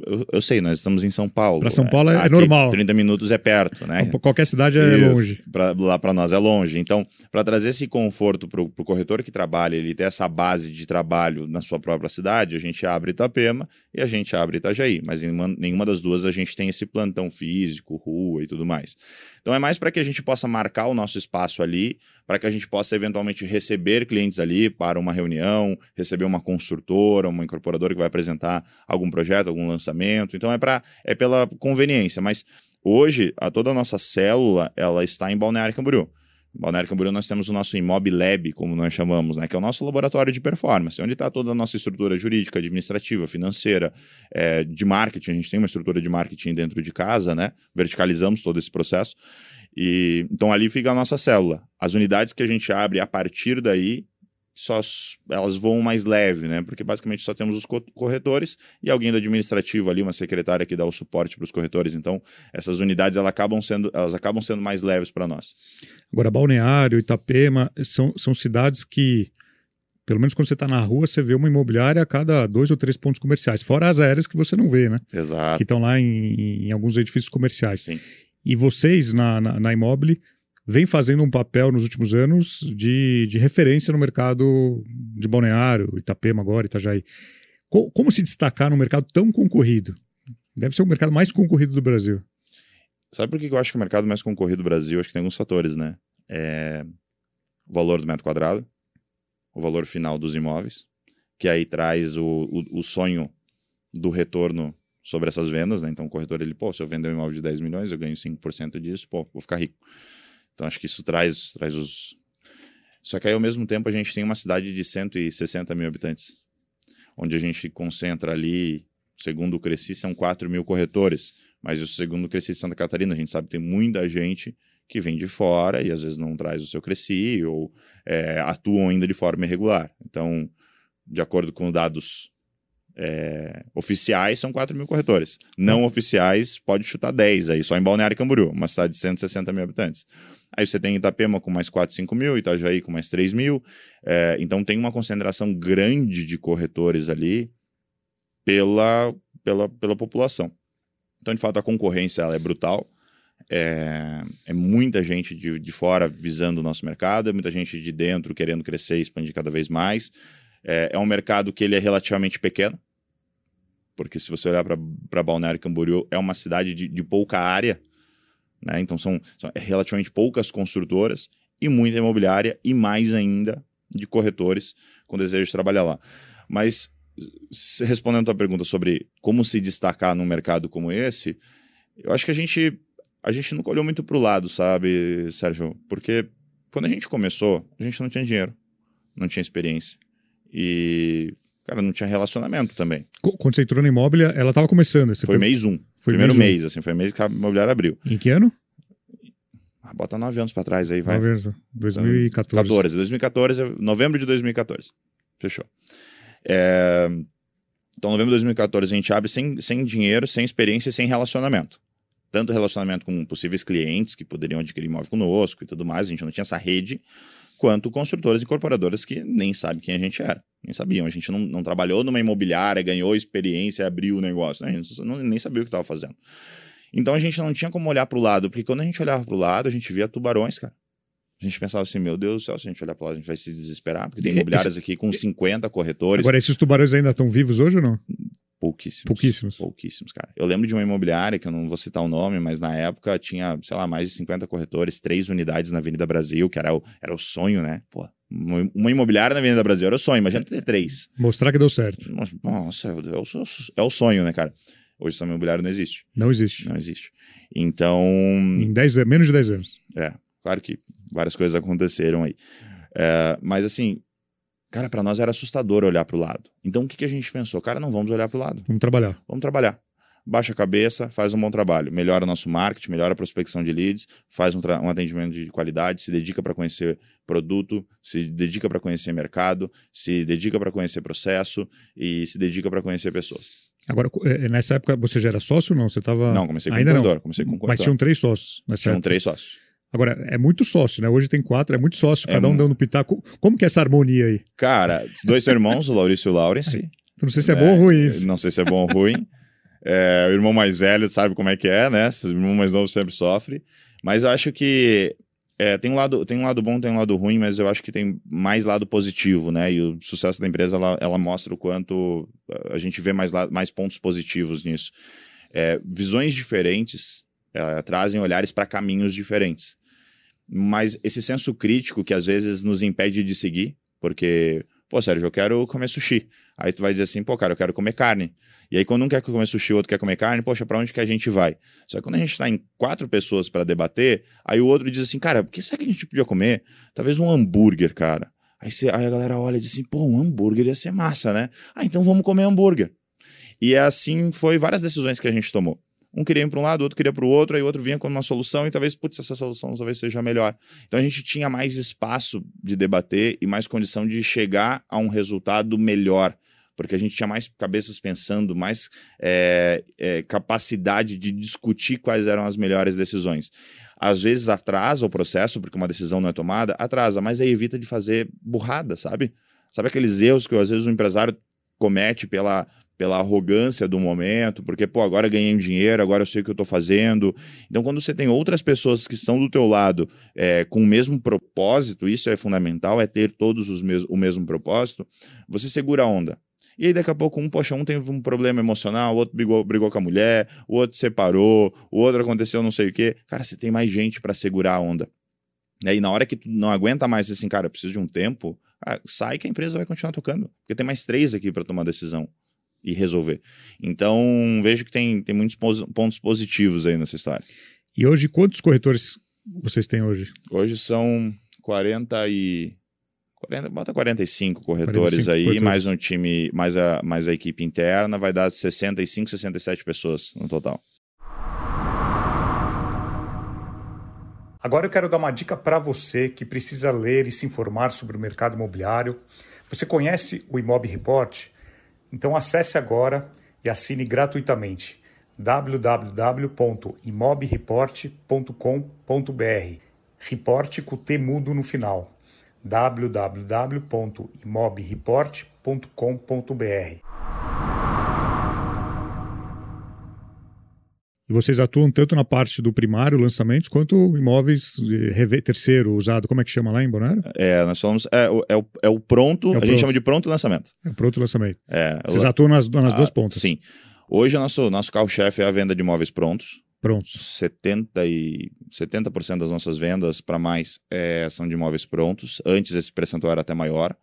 Eu, eu sei, nós estamos em São Paulo. Pra São Paulo é Aqui, normal. 30 minutos é perto, né? Qualquer cidade é Isso, longe. pra- lá para nós é longe. Então, para trazer esse conforto para o corretor que trabalha, ele ter essa base de trabalho na sua própria cidade, a gente abre Itapema e a gente abre Itajaí. Mas em uma- nenhuma das duas a gente tem esse plantão físico, rua e tudo mais. Então, é mais para que a gente possa marcar o nosso espaço ali, para que a gente possa eventualmente receber clientes ali para uma reunião, receber uma construtora, uma incorporadora que vai apresentar algum projeto, algum lançamento. Então, é, pra, é pela conveniência. Mas Hoje, a toda a nossa célula, ela está em Balneário Camboriú. Balneário Camboriú nós temos o nosso Imob Lab, como nós chamamos, né, que é o nosso laboratório de performance, onde está toda a nossa estrutura jurídica, administrativa, financeira, eh, de marketing. A gente tem uma estrutura de marketing dentro de casa, né? Verticalizamos todo esse processo. E então ali fica a nossa célula. As unidades que a gente abre a partir daí só elas voam mais leve, né? Porque basicamente só temos os co- corretores e alguém do administrativo ali, uma secretária que dá o suporte para os corretores. Então, essas unidades elas acabam sendo, elas acabam sendo mais leves para nós. Agora, Balneário, Itapema, são, são cidades que, pelo menos quando você está na rua, você vê uma imobiliária a cada dois ou três pontos comerciais, fora as aéreas que você não vê, né? Que Exato. estão lá em, em alguns edifícios comerciais. Sim. E vocês, na, na, na Imóvel, vêm fazendo um papel nos últimos anos de, de referência no mercado de Balneário, Itapema agora, Itajaí. Co- como se destacar num mercado tão concorrido? Deve ser o mercado mais concorrido do Brasil. Sabe por que eu acho que o mercado mais concorrido do Brasil, acho que tem alguns fatores, né? É o valor do metro quadrado, o valor final dos imóveis, que aí traz o, o, o sonho do retorno sobre essas vendas, né? Então o corretor, ele, pô, se eu vender um imóvel de 10 milhões, eu ganho 5% disso, pô, vou ficar rico. Então acho que isso traz, traz os... Só que aí ao mesmo tempo a gente tem uma cidade de 160 mil habitantes, onde a gente concentra ali, segundo o Cresci, são 4 mil corretores, mas o segundo o Cresci de Santa Catarina, a gente sabe que tem muita gente que vem de fora e às vezes não traz o seu Cresci ou é, atuam ainda de forma irregular. Então, de acordo com dados é, oficiais, são 4 mil corretores. Não oficiais, pode chutar 10 aí, só em Balneário Camboriú, uma cidade de 160 mil habitantes. Aí você tem Itapema com mais 4, 5 mil, Itajaí com mais 3 mil. É, então tem uma concentração grande de corretores ali pela, pela, pela população. Então, de fato, a concorrência ela é brutal. É, é muita gente de, de fora visando o nosso mercado, é muita gente de dentro querendo crescer e expandir cada vez mais. É, é um mercado que ele é relativamente pequeno, porque se você olhar para Balneário Camboriú, é uma cidade de, de pouca área, né? então são, são relativamente poucas construtoras e muita imobiliária e mais ainda de corretores com desejo de trabalhar lá. Mas se- respondendo a tua pergunta sobre como se destacar num mercado como esse, eu acho que a gente a gente nunca olhou muito para o lado, sabe, Sérgio? Porque quando a gente começou, a gente não tinha dinheiro, não tinha experiência e cara não tinha relacionamento também. Quando você entrou na Imóvel, ela estava começando. Foi mês um, foi primeiro mês um. mês, assim, foi mês que a imobiliária abriu. Em que ano? Ah, bota nove anos para trás aí, vai. Nove anos, 2014. 14, 2014, novembro de 2014. Fechou. É, Então, novembro de 2014, a gente abre sem, sem dinheiro, sem experiência e sem relacionamento. Tanto relacionamento com possíveis clientes que poderiam adquirir imóvel conosco e tudo mais, a gente não tinha essa rede, quanto construtoras e incorporadoras que nem sabem quem a gente era. Nem sabiam. A gente não, não trabalhou numa imobiliária, ganhou experiência, abriu o negócio. Né? A gente não, nem sabia o que estava fazendo. Então a gente não tinha como olhar para o lado, porque quando a gente olhava para o lado, a gente via tubarões, cara. A gente pensava assim, meu Deus do céu, se a gente olhar para lado, a gente vai se desesperar, porque tem imobiliárias aqui com 50 corretores. Agora, esses tubarões ainda estão vivos hoje ou não? Pouquíssimos. Pouquíssimos. Pouquíssimos, cara. Eu lembro de uma imobiliária, que eu não vou citar o nome, mas na época tinha, sei lá, mais de 50 corretores, três unidades na Avenida Brasil, que era o, era o sonho, né? Pô, uma imobiliária na Avenida Brasil era o sonho, imagina ter três. Mostrar que deu certo. Nossa, é o, é o sonho, né, cara? Hoje essa imobiliária não existe. Não existe. Não existe. Então. Em dez, menos de 10 anos. É, claro que várias coisas aconteceram aí. É, mas assim, cara, para nós era assustador olhar para o lado. Então o que, que a gente pensou? Cara, não vamos olhar para o lado. Vamos trabalhar. Vamos trabalhar. Baixa a cabeça, faz um bom trabalho, melhora o nosso marketing, melhora a prospecção de leads, faz um, um atendimento de qualidade, se dedica para conhecer produto, se dedica para conhecer mercado, se dedica para conhecer processo e se dedica para conhecer pessoas. Agora, é, nessa época você já era sócio ou não? Você tava... Não, comecei com Ainda corredor. Não. Comecei com corredor. Mas tinham três sócios nessa Tinham época. três sócios. Agora, é muito sócio, né? Hoje tem quatro, é muito sócio, É cada um mu- dando pitaco. Como que é essa harmonia aí? Cara, dois irmãos, o Laurício e o Lawrence. Não sei se é, bom ou ruim isso. Não sei se é bom ou ruim. É, o irmão mais velho sabe como é que é, né? O irmão mais novo sempre sofre. Mas eu acho que é, tem, um lado, tem um lado bom, tem um lado ruim, mas eu acho que tem mais lado positivo, né? E o sucesso da empresa, ela, ela mostra o quanto a gente vê mais, mais pontos positivos nisso. É, visões diferentes é, trazem olhares para caminhos diferentes. Mas esse senso crítico que às vezes nos impede de seguir, porque, pô, Sérgio, eu quero comer sushi. Aí tu vai dizer assim, pô, cara, eu quero comer carne. E aí, quando um quer comer sushi, o outro quer comer carne, poxa, pra onde que a gente vai? Só que quando a gente tá em quatro pessoas para debater, aí o outro diz assim, cara, o que será que a gente podia comer? Talvez um hambúrguer, cara. Aí, você- aí a galera olha e diz assim, pô, um hambúrguer ia ser massa, né? Ah, então vamos comer hambúrguer. E assim foi várias decisões que a gente tomou. Um queria ir para um lado, o outro queria para o outro, aí o outro vinha com uma solução e talvez, putz, essa solução talvez seja melhor. Então a gente tinha mais espaço de debater e mais condição de chegar a um resultado melhor, porque a gente tinha mais cabeças pensando, mais é, é, capacidade de discutir quais eram as melhores decisões. Às vezes atrasa o processo, porque uma decisão não é tomada, atrasa, mas aí evita de fazer burrada, sabe? Sabe aqueles erros que às vezes o empresário comete pela, pela arrogância do momento, porque, pô, agora ganhei um dinheiro, agora eu sei o que eu estou fazendo. Então, quando você tem outras pessoas que estão do teu lado é, com o mesmo propósito, isso é fundamental, é ter todos os mes o mesmo propósito, você segura a onda. E aí, daqui a pouco, um, poxa, um teve um problema emocional, o outro brigou, brigou com a mulher, o outro separou, o outro aconteceu não sei o quê. Cara, você tem mais gente para segurar a onda. E aí, na hora que tu não aguenta mais assim, cara, eu preciso de um tempo, ah, sai que a empresa vai continuar tocando. Porque tem mais três aqui para tomar decisão e resolver. Então, vejo que tem, tem muitos pontos positivos aí nessa história. E hoje, quantos corretores vocês têm hoje? Hoje são 40 e. 40, bota 45 corretores 45 aí, corretores. mais um time, mais a, mais a equipe interna, vai dar 65, 67 pessoas no total. Agora eu quero dar uma dica para você que precisa ler e se informar sobre o mercado imobiliário. Você conhece o Imob Report? Então acesse agora e assine gratuitamente www.imobreport.com.br. Report com T mudo no final. www.imobreport.com.br. E vocês atuam tanto na parte do primário, lançamentos, quanto imóveis terceiro, usado, como é que chama lá em Bonaro? É, nós falamos. É, o- é, o, é o pronto, É o a gente pronto. chama de pronto lançamento. É pronto lançamento. É, Vocês o- atuam nas, nas duas ah, pontas. Sim. Hoje o nosso, nosso carro-chefe é a venda de imóveis prontos. Prontos. 70%, e, 70 das nossas vendas para mais é, são de imóveis prontos. Antes esse percentual era até maior.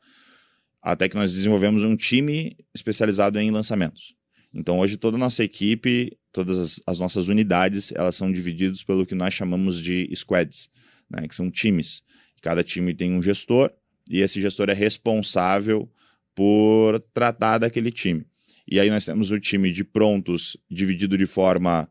Até que nós desenvolvemos um time especializado em lançamentos. Então hoje toda a nossa equipe, todas as, as nossas unidades, elas são divididas pelo que nós chamamos de squads, né, que são times. Cada time tem um gestor e esse gestor é responsável por tratar daquele time. E aí nós temos o time de prontos dividido de forma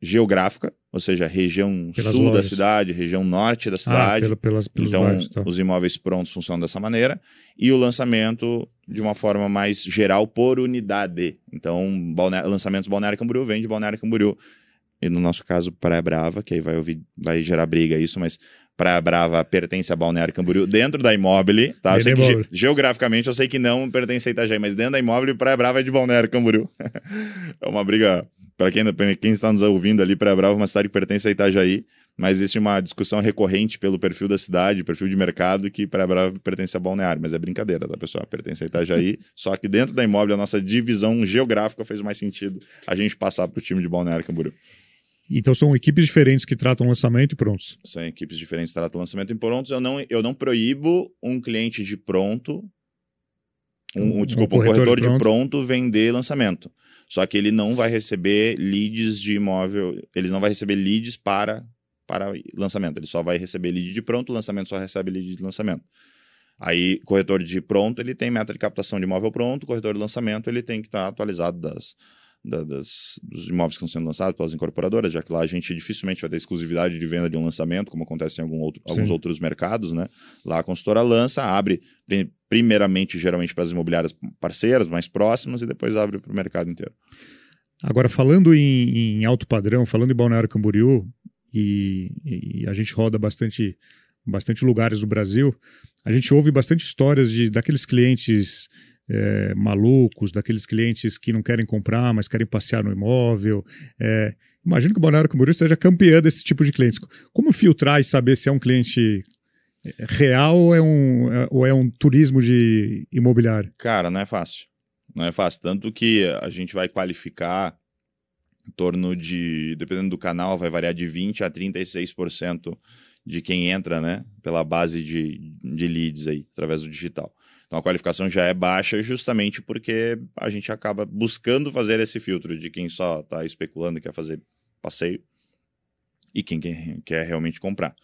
geográfica, ou seja, região Pelas sul da lojas. cidade, região norte da Ah, cidade. pela- pelas, pelos então, bairros, tá. os imóveis prontos funcionam dessa maneira. E o lançamento de uma forma mais geral por unidade. Então, lançamentos Balneário Camboriú vem de Balneário Camboriú. E no nosso caso, Praia Brava, que aí vai, ouvir, vai gerar briga isso, mas Praia Brava pertence a Balneário Camboriú dentro da Imóvel, tá? Eu da ge- geograficamente eu sei que não pertence a Itajaí, mas dentro da Imóvel, Praia Brava é de Balneário Camboriú. é uma briga, para quem, quem está nos ouvindo ali, Praia Brava é uma cidade que pertence a Itajaí, mas existe uma discussão recorrente pelo perfil da cidade, perfil de mercado, que Praia Brava pertence a Balneário, mas é brincadeira, tá, pessoal? Pertence a Itajaí, só que dentro da Imóvel, a nossa divisão geográfica fez mais sentido a gente passar para o time de Balneário Camboriú. Então são equipes diferentes que tratam lançamento e prontos. São equipes diferentes que tratam lançamento em prontos. Eu não, eu não proíbo um cliente de pronto, um, Um- desculpa, um corretor de pronto. pronto vender lançamento. Só que ele não vai receber leads de imóvel, ele não vai receber leads para, para lançamento. Ele só vai receber lead de pronto, o lançamento só recebe lead de lançamento. Aí, corretor de pronto, ele tem meta de captação de imóvel pronto, corretor de lançamento, ele tem que estar atualizado das, da- das- dos imóveis que estão sendo lançados pelas incorporadoras, já que lá a gente dificilmente vai ter exclusividade de venda de um lançamento, como acontece em algum outro- alguns outros mercados, né? Lá a consultora lança, abre primeiramente, geralmente, para as imobiliárias parceiras, mais próximas, e depois abre para o mercado inteiro. Agora, falando em, em alto padrão, falando em Balneário Camboriú, e, e a gente roda bastante, bastante lugares do Brasil, a gente ouve bastante histórias de daqueles clientes é, malucos, daqueles clientes que não querem comprar, mas querem passear no imóvel. É, imagino que o Balneário Camboriú seja campeã desse tipo de clientes. Como filtrar e saber se é um cliente real ou é um, ou é um turismo de imobiliário? Cara, não é fácil. Não é fácil. Tanto que a gente vai qualificar em torno de, dependendo do canal, vai variar de 20% a 36% de quem entra, né? Pela base de, de leads aí, através do digital. Então a qualificação já é baixa justamente porque a gente acaba buscando fazer esse filtro de quem só está especulando e quer fazer passeio e quem quer realmente comprar.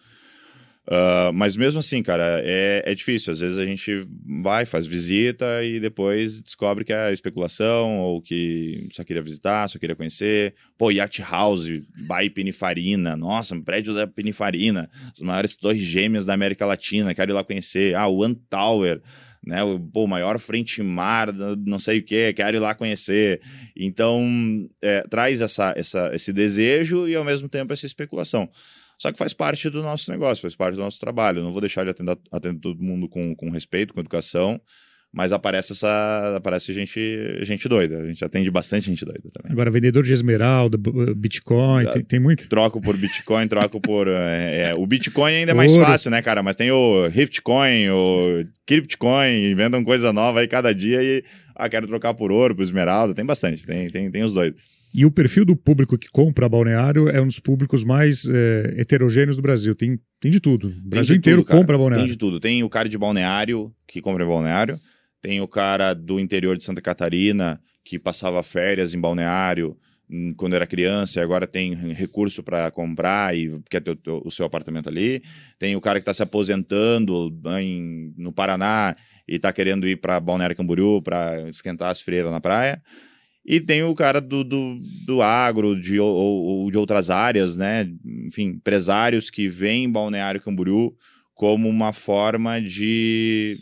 Ah, mas mesmo assim, cara, é, é difícil. Às vezes a gente vai, faz visita e depois descobre que é especulação ou que só queria visitar, só queria conhecer. Pô, Yacht House, by Pinifarina. Nossa, um prédio da Pinifarina. As maiores torres gêmeas da América Latina, quero ir lá conhecer. Ah, One Tower. Né, o pô, maior frente mar, não sei o que, quero ir lá conhecer. Então, é, traz essa, essa, esse desejo e ao mesmo tempo essa especulação. Só que faz parte do nosso negócio, faz parte do nosso trabalho. Eu não vou deixar de atender, atender todo mundo com, com respeito, com educação, mas aparece essa aparece gente, gente doida. A gente atende bastante gente doida também. Agora, vendedor de esmeralda, Bitcoin, tem, tem muito? Troco por Bitcoin, troco por. é, é, o Bitcoin ainda é mais Ouro. fácil, né, cara? Mas tem o Riftcoin, o Cryptcoin, inventam coisa nova aí cada dia e. Ah, quero trocar por ouro, por esmeralda. Tem bastante, tem, tem, tem os doidos. E o perfil do público que compra balneário é um dos públicos mais é, heterogêneos do Brasil. Tem, tem de tudo. O Brasil inteiro cara. compra balneário. Tem de tudo. Tem o cara de balneário, que compra balneário. Tem o cara do interior de Santa Catarina, que passava férias em balneário hum, quando era criança e agora tem recurso para comprar e quer ter o, o seu apartamento ali. Tem o cara que está se aposentando em- no Paraná e está querendo ir para Balneário Camboriú para esquentar as freiras na praia. E tem o cara do, do, do agro, de, ou, ou de outras áreas, né? Enfim, empresários que veem Balneário Camboriú como uma forma de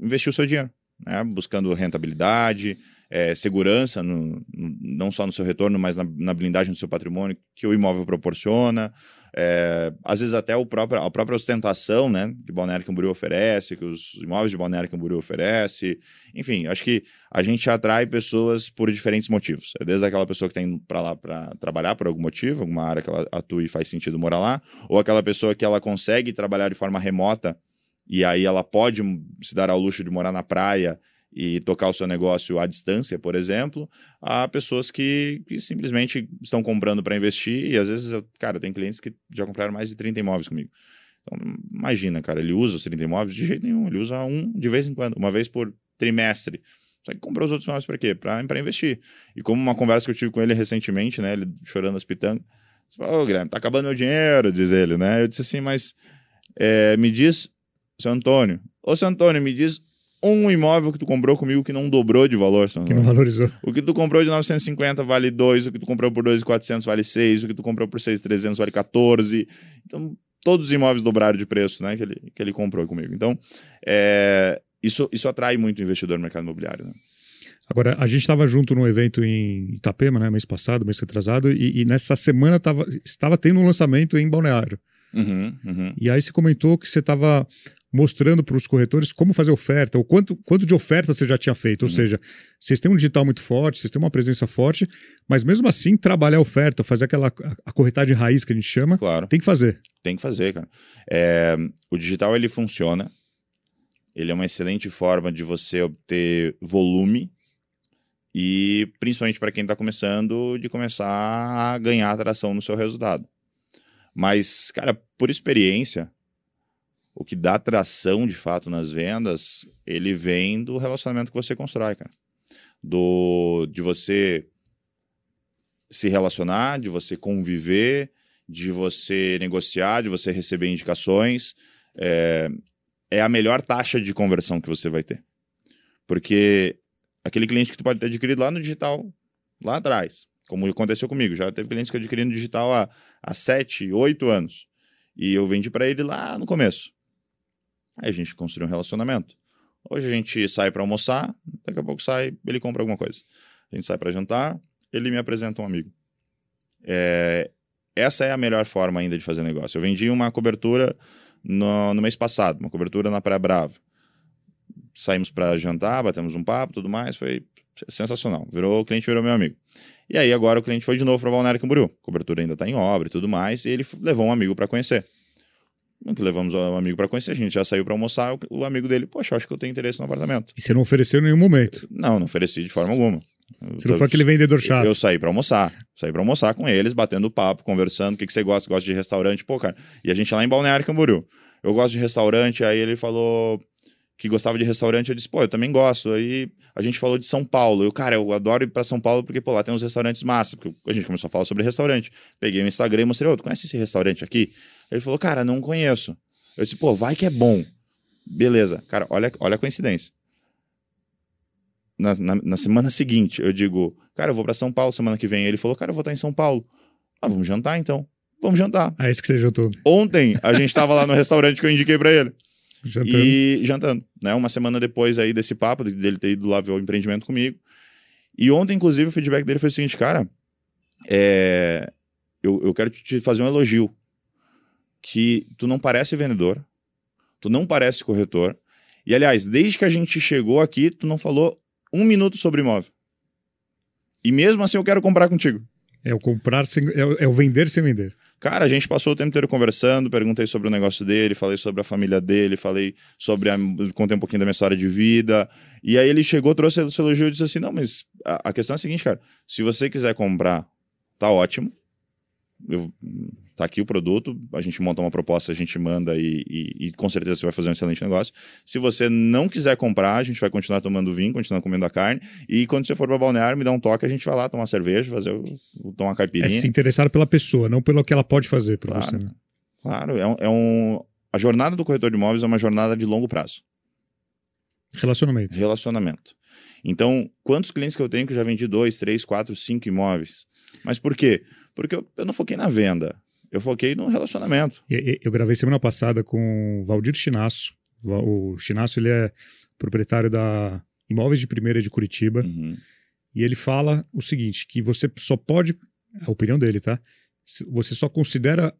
investir o seu dinheiro, né? buscando rentabilidade, eh, segurança, no- não só no seu retorno, mas na, na blindagem do seu patrimônio que o imóvel proporciona. Eh, às vezes até o próprio, a própria ostentação né, que Balneário Camboriú oferece, que os imóveis de Balneário Camboriú oferece. Enfim, acho que a gente atrai pessoas por diferentes motivos. É desde aquela pessoa que está indo para lá para trabalhar por algum motivo, alguma área que ela atua e faz sentido morar lá, ou aquela pessoa que ela consegue trabalhar de forma remota e aí ela pode se dar ao luxo de morar na praia e tocar o seu negócio à distância, por exemplo, a pessoas que, que simplesmente estão comprando para investir e às vezes, eu- cara, tem clientes que já compraram mais de 30 imóveis comigo. Então, imagina, cara, ele usa os 30 imóveis de jeito nenhum, ele usa um de vez em quando, uma vez por trimestre. Só que comprou os outros imóveis para quê? Para investir. E como uma conversa que eu tive com ele recentemente, né, ele chorando as pitangas, Ô, Guilherme, tá acabando meu dinheiro, diz ele, né? Eu disse assim, mas é, me diz, seu Antônio, ô, seu Antônio, me diz um imóvel que tu comprou comigo que não dobrou de valor. São Que não valorizou. O que tu comprou de 950 vale 2, o que tu comprou por 2,400 vale 6, o que tu comprou por 6,300 vale 14. Então, todos os imóveis dobraram de preço, né, que ele, que ele comprou comigo. Então, é, isso, isso atrai muito o investidor no mercado imobiliário, né? Agora, a gente estava junto num evento em Itapema, né, mês passado, mês retrasado, e, e nessa semana tava, estava tendo um lançamento em Balneário. Uhum, uhum. E aí você comentou que você estava mostrando para os corretores como fazer oferta, ou quanto, quanto de oferta você já tinha feito. Ou Uhum. seja, vocês têm um digital muito forte, vocês têm uma presença forte, mas mesmo assim, trabalhar a oferta, fazer aquela a- corretagem raiz que a gente chama, Claro. tem que fazer. Tem que fazer, cara. É, o digital ele funciona. Ele é uma excelente forma de você obter volume e, principalmente para quem está começando, de começar a ganhar atração no seu resultado. Mas, cara, por experiência, o que dá atração de fato nas vendas, ele vem do relacionamento que você constrói, cara. Do, de você se relacionar, de você conviver, de você negociar, de você receber indicações, é, é a melhor taxa de conversão que você vai ter. Porque aquele cliente que tu pode ter adquirido lá no digital, lá atrás, como aconteceu comigo, já teve clientes que eu adquiri no digital há, há 7, 8 anos. E eu vendi para ele lá no começo. Aí a gente construiu um relacionamento. Hoje a gente sai para almoçar, daqui a pouco sai, ele compra alguma coisa. A gente sai para jantar, ele me apresenta um amigo. É, essa é a melhor forma ainda de fazer negócio. Eu vendi uma cobertura no, no mês passado, uma cobertura na Praia Brava. Saímos para jantar, batemos um papo, tudo mais, foi sensacional. Virou, o cliente virou meu amigo. E aí agora o cliente foi de novo para Balneário Camboriú. A cobertura ainda está em obra e tudo mais, e ele levou um amigo para conhecer. No que levamos um amigo para conhecer, a gente já saiu para almoçar, o, o amigo dele, poxa, eu acho que eu tenho interesse no apartamento. E você não ofereceu em nenhum momento. Não, não ofereci de forma alguma. Você não foi aquele vendedor chato. Eu saí pra almoçar. Saí pra almoçar com eles, batendo papo, conversando. O que, que você gosta? Gosta de restaurante? Pô, cara. E a gente lá em Balneário Camboriú. Eu gosto de restaurante. Aí ele falou que gostava de restaurante. Eu disse, pô, eu também gosto. Aí a gente falou de São Paulo. Eu, cara, eu adoro ir pra São Paulo porque, pô, lá tem uns restaurantes massa. Porque a gente começou a falar sobre restaurante. Peguei no Instagram e mostrei, ô, tu conhece esse restaurante aqui? Ele falou, cara, não conheço. Eu disse, pô, vai que é bom. Beleza. Cara, olha, olha a coincidência na, na, na semana seguinte, eu digo, cara, eu vou pra São Paulo semana que vem. Ele falou, cara, eu vou estar em São Paulo. Ah, vamos jantar então. Vamos jantar. Ah, esse que você juntou. Ontem a gente tava lá no restaurante que eu indiquei pra ele. Jantando. E jantando, né? Uma semana depois aí desse papo, de- dele ter ido lá ver o empreendimento comigo. E ontem, inclusive, o feedback dele foi o seguinte, cara, é, eu, eu quero te fazer um elogio. Que tu não parece vendedor, tu não parece corretor. E, aliás, desde que a gente chegou aqui, tu não falou um minuto sobre imóvel. E mesmo assim eu quero comprar contigo. É o comprar sem. É o, é o vender sem vender. Cara, a gente passou o tempo inteiro conversando, perguntei sobre o negócio dele, falei sobre a família dele, falei sobre a. contei um pouquinho da minha história de vida. E aí ele chegou, trouxe esse elogio e disse assim: não, mas a, a questão é a seguinte, cara. Se você quiser comprar, tá ótimo. Eu, tá aqui o produto, a gente monta uma proposta, a gente manda e, e- e com certeza você vai fazer um excelente negócio. Se você não quiser comprar, a gente vai continuar tomando vinho, continuar comendo a carne. E quando você for para balneário, me dá um toque, a gente vai lá tomar cerveja, fazer o- tomar É caipirinha. se interessar pela pessoa, não pelo que ela pode fazer por Claro. você. né? Claro, é um, é um- A jornada do corretor de imóveis é uma jornada de longo prazo. Relacionamento. Relacionamento. Então, quantos clientes que eu tenho que eu já vendi dois, três, quatro, cinco imóveis? Mas por quê? Porque eu, eu não foquei na venda. Eu foquei no relacionamento. Eu gravei semana passada com o Valdir Chinasso. O Chinasso ele é proprietário da Imóveis de Primeira de Curitiba. Uhum. E ele fala o seguinte: que você só pode. A opinião dele, tá? Você só considera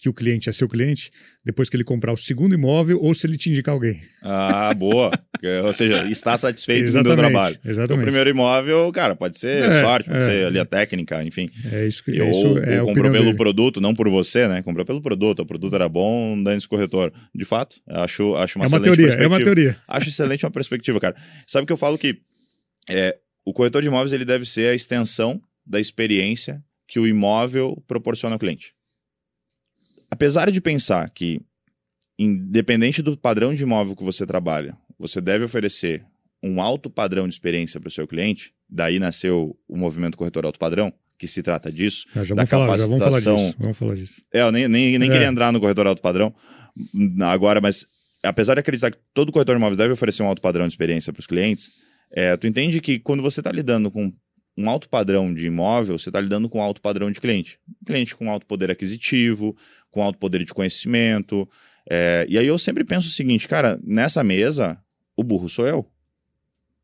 que o cliente é seu cliente depois que ele comprar o segundo imóvel ou se ele te indicar alguém. Ah, boa. Ou seja, está satisfeito com o meu trabalho. O Exatamente. primeiro imóvel, cara, pode ser É, sorte, pode é. ser ali a técnica, enfim. É isso que Eu, é isso, é ou comprou pelo dele. produto, não por você, né? Comprou pelo produto. O produto era bom, dane-se corretor. De fato, acho, acho uma É uma excelente teoria, é perspectiva. uma teoria. Acho excelente uma perspectiva, cara. Sabe que eu falo que é, o corretor de imóveis ele deve ser a extensão da experiência que o imóvel proporciona ao cliente. Apesar de pensar que, independente do padrão de imóvel que você trabalha, você deve oferecer um alto padrão de experiência para o seu cliente, daí nasceu o movimento corretor alto padrão, que se trata disso. Ah, já, da vamos falar, já vamos falar capacitação. disso. Vamos falar disso. É, eu nem, nem, nem É. queria entrar no corretor alto padrão agora, mas apesar de acreditar que todo corretor de imóveis deve oferecer um alto padrão de experiência para os clientes, é, tu entende que quando você está lidando com um alto padrão de imóvel, você está lidando com um alto padrão de cliente. Cliente com alto poder aquisitivo, com alto poder de conhecimento. É, e aí eu sempre penso o seguinte, cara, nessa mesa, o burro sou eu.